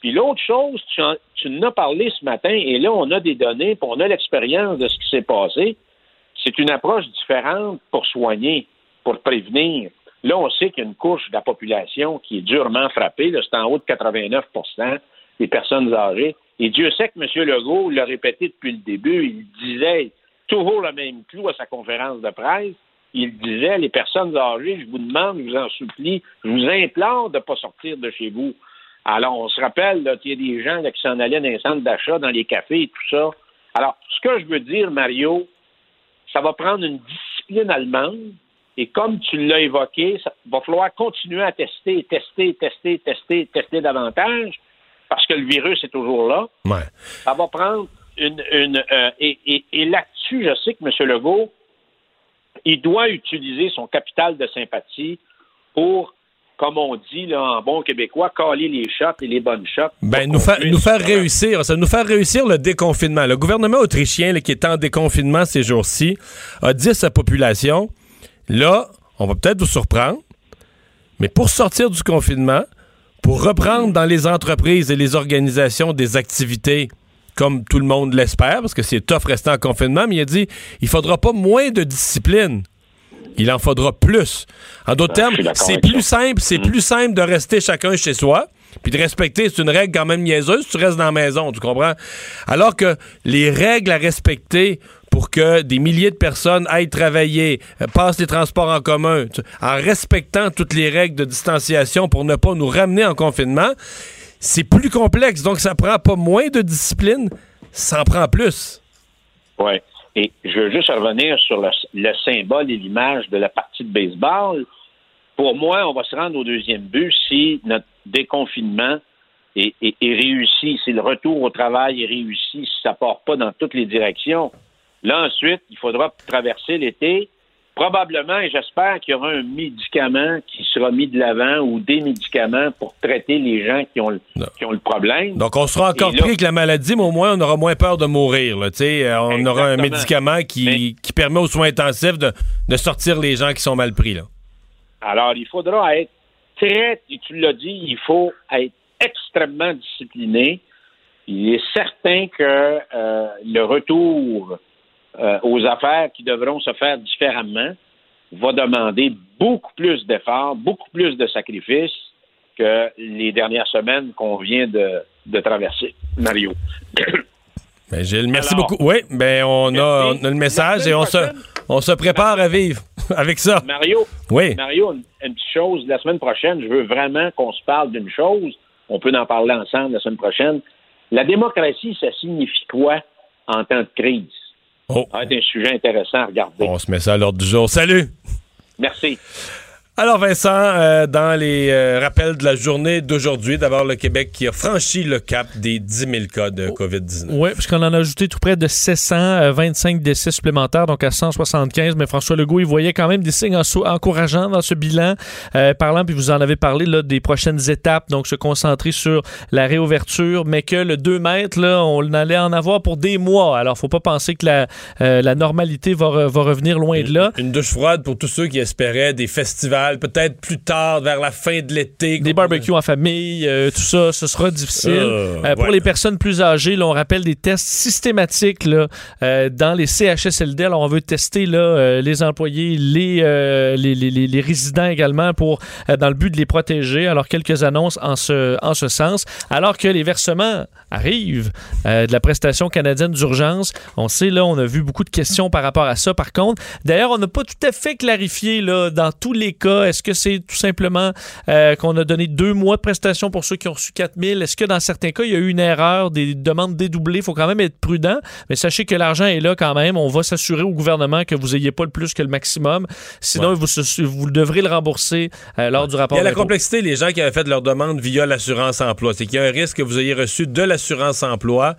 puis l'autre chose, tu, en, as parlé ce matin, et là, on a des données, puis on a l'expérience de ce qui s'est passé. C'est une approche différente pour soigner, pour prévenir. Là, on sait qu'il y a une couche de la population qui est durement frappée. C'est en haut de 89% des personnes âgées. Et Dieu sait que M. Legault l'a répété depuis le début. Il disait toujours le même clou à sa conférence de presse. Il disait les personnes âgées, je vous demande, je vous en supplie, je vous implore de ne pas sortir de chez vous. Alors, on se rappelle qu'il y a des gens qui s'en allaient dans les centres d'achat, dans les cafés et tout ça. Alors, ce que je veux dire, Mario, ça va prendre une discipline allemande, Et comme tu l'as évoqué, ça va falloir continuer à tester, tester, tester, tester, tester davantage, parce que le virus est toujours là. Ouais. Ça va prendre une... une euh, et et- et là-dessus, je sais que M. Legault, il doit utiliser son capital de sympathie pour, comme on dit là, en bon québécois, caler les shots et les bonnes shots. Ben, nous, puisse nous faire réussir, ça nous faire réussir le déconfinement. Le gouvernement autrichien, là, qui est en déconfinement ces jours-ci, a dit à sa population, là, on va peut-être vous surprendre, mais pour sortir du confinement, pour reprendre dans les entreprises et les organisations des activités comme tout le monde l'espère, parce que c'est tough rester en confinement, mais il a dit, il faudra pas moins de discipline. Il en faudra plus. En d'autres Ah, termes, c'est plus simple, c'est plus simple de rester chacun chez soi, puis de respecter, c'est une règle quand même niaiseuse, tu restes dans la maison, tu comprends? Alors que les règles à respecter pour que des milliers de personnes aillent travailler, euh, passent les transports en commun, tu- en respectant toutes les règles de distanciation pour ne pas nous ramener en confinement, c'est plus complexe. Donc, ça prend pas moins de discipline, ça en prend plus. Oui. Et je veux juste revenir sur le, le symbole et l'image de la partie de baseball. Pour moi, on va se rendre au deuxième but si notre déconfinement est réussi, si le retour au travail est réussi, si ça part pas dans toutes les directions. Là, ensuite, il faudra traverser l'été. Probablement, et j'espère qu'il y aura un médicament qui sera mis de l'avant ou des médicaments pour traiter les gens qui ont le, qui ont le problème. Donc, on sera encore là- pris avec la maladie, mais au moins, on aura moins peur de mourir. là. Euh, on aura un médicament qui, qui permet aux soins intensifs de, de sortir les gens qui sont mal pris. Là. Alors, il faudra être très, et tu l'as dit, il faut être extrêmement discipliné. Il est certain que euh, le retour euh, aux affaires qui devront se faire différemment va demander beaucoup plus d'efforts, beaucoup plus de sacrifices que les dernières semaines qu'on vient de, de traverser. Mario. (coughs) Ben, Gilles, merci Alors, beaucoup. Oui, ben, on, a, on a le message et on se, on se prépare à vivre (laughs) avec ça. Mario, Oui. Mario, une, une petite chose. La semaine prochaine, je veux vraiment qu'on se parle d'une chose. On peut en parler ensemble la semaine prochaine. La démocratie, ça signifie quoi en temps de crise? Oh. Ça va être un sujet intéressant à regarder. On se met ça à l'ordre du jour. Salut! Merci. Alors Vincent, euh, dans les euh, rappels de la journée d'aujourd'hui, d'abord le Québec qui a franchi le cap des 10 000 cas de COVID-19. Oui, puisqu'on en a ajouté tout près de 725 décès supplémentaires, donc à 175. Mais François Legault, il voyait quand même des signes en- encourageants dans ce bilan, euh, parlant, puis vous en avez parlé, là, des prochaines étapes, donc se concentrer sur la réouverture, mais que le 2 mètres, là, on allait en avoir pour des mois. Alors, faut pas penser que la, euh, la normalité va, re- va revenir loin de là. Une douche froide pour tous ceux qui espéraient des festivals, peut-être plus tard, vers la fin de l'été. Des barbecues en famille, euh, tout ça, ce sera difficile. Euh, Euh, pour ouais. les personnes plus âgées, là, on rappelle des tests systématiques là, dans les CHSLD. Alors, on veut tester là, les employés, les, les, les- les- les résidents également, pour dans le but de les protéger. Alors, quelques annonces en ce, en ce sens. Alors que les versements arrivent de la prestation canadienne d'urgence, on sait, là, on a vu beaucoup de questions par rapport à ça. Par contre, d'ailleurs, on n'a pas tout à fait clarifié là, dans tous les cas. Est-ce que c'est tout simplement euh, qu'on a donné deux mois de prestation pour ceux qui ont reçu 4000? Est-ce que dans certains cas, il y a eu une erreur, des demandes dédoublées? Il faut quand même être prudent, mais sachez que l'argent est là quand même. On va s'assurer au gouvernement que vous n'ayez pas le plus que le maximum. Sinon, vous, vous devrez le rembourser euh, lors du rapport Il y a la complexité, les gens qui avaient fait leur demande via l'assurance-emploi. C'est qu'il y a un risque que vous ayez reçu de l'assurance-emploi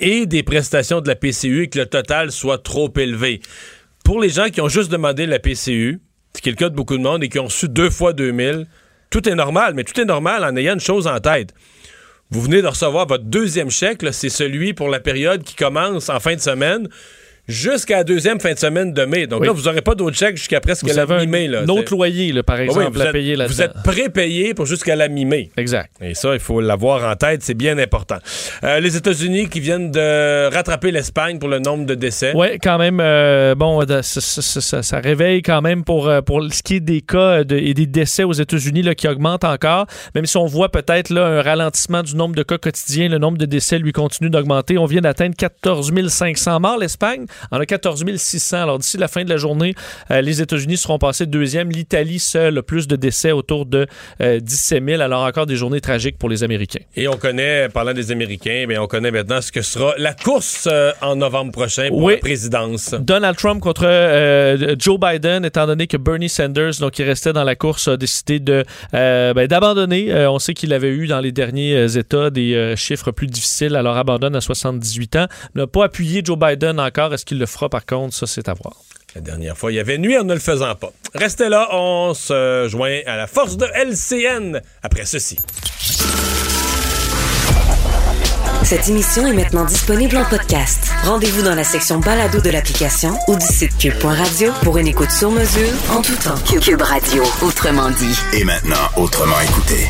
et des prestations de la PCU et que le total soit trop élevé. Pour les gens qui ont juste demandé la PCU, ce qui le cas de beaucoup de monde et qui ont reçu deux fois 2000, tout est normal, mais tout est normal en ayant une chose en tête. Vous venez de recevoir votre deuxième chèque, c'est celui pour la période qui commence en fin de semaine jusqu'à la deuxième fin de semaine de mai. Donc Oui. là, vous n'aurez pas d'autre chèque jusqu'à presque Vous la mi-mai. là. un autre loyer, là, par Ah oui, exemple, vous à êtes- payer là-dedans. Vous êtes prépayé pour jusqu'à la mi-mai. Exact. Et ça, il faut l'avoir en tête, c'est bien important. Euh, les États-Unis qui viennent de rattraper l'Espagne pour le nombre de décès. Oui, quand même, euh, bon, euh, ça, ça- ça- ça- réveille quand même pour, euh, pour ce qui est des cas de- et des décès aux États-Unis là, qui augmentent encore. Même si on voit peut-être là, un ralentissement du nombre de cas quotidiens, le nombre de décès lui continue d'augmenter. On vient d'atteindre 14 500 morts, l'Espagne. En a 14 600. Alors d'ici la fin de la journée, euh, les États-Unis seront passés deuxième. L'Italie seule plus de décès, autour de 17 000. Alors encore des journées tragiques pour les Américains. Et on connaît, parlant des Américains, bien, on connaît maintenant ce que sera la course en novembre prochain pour la présidence. Donald Trump contre Joe Biden, étant donné que Bernie Sanders, donc qui restait dans la course, a décidé de ben, d'abandonner. on sait qu'il avait eu dans les derniers États des chiffres plus difficiles, alors abandonne à 78 ans. N'a pas appuyé Joe Biden encore. Est-ce qu'il le fera par contre? Ça, c'est à voir. La dernière fois, il y avait nuit en ne le faisant pas. Restez là, on se joint à la force de LCN après ceci. Cette émission est maintenant disponible en podcast. Rendez-vous dans la section balado de l'application ou du site cube.radio pour une écoute sur mesure en tout temps. Cube Radio, autrement dit. Et maintenant, autrement écouté.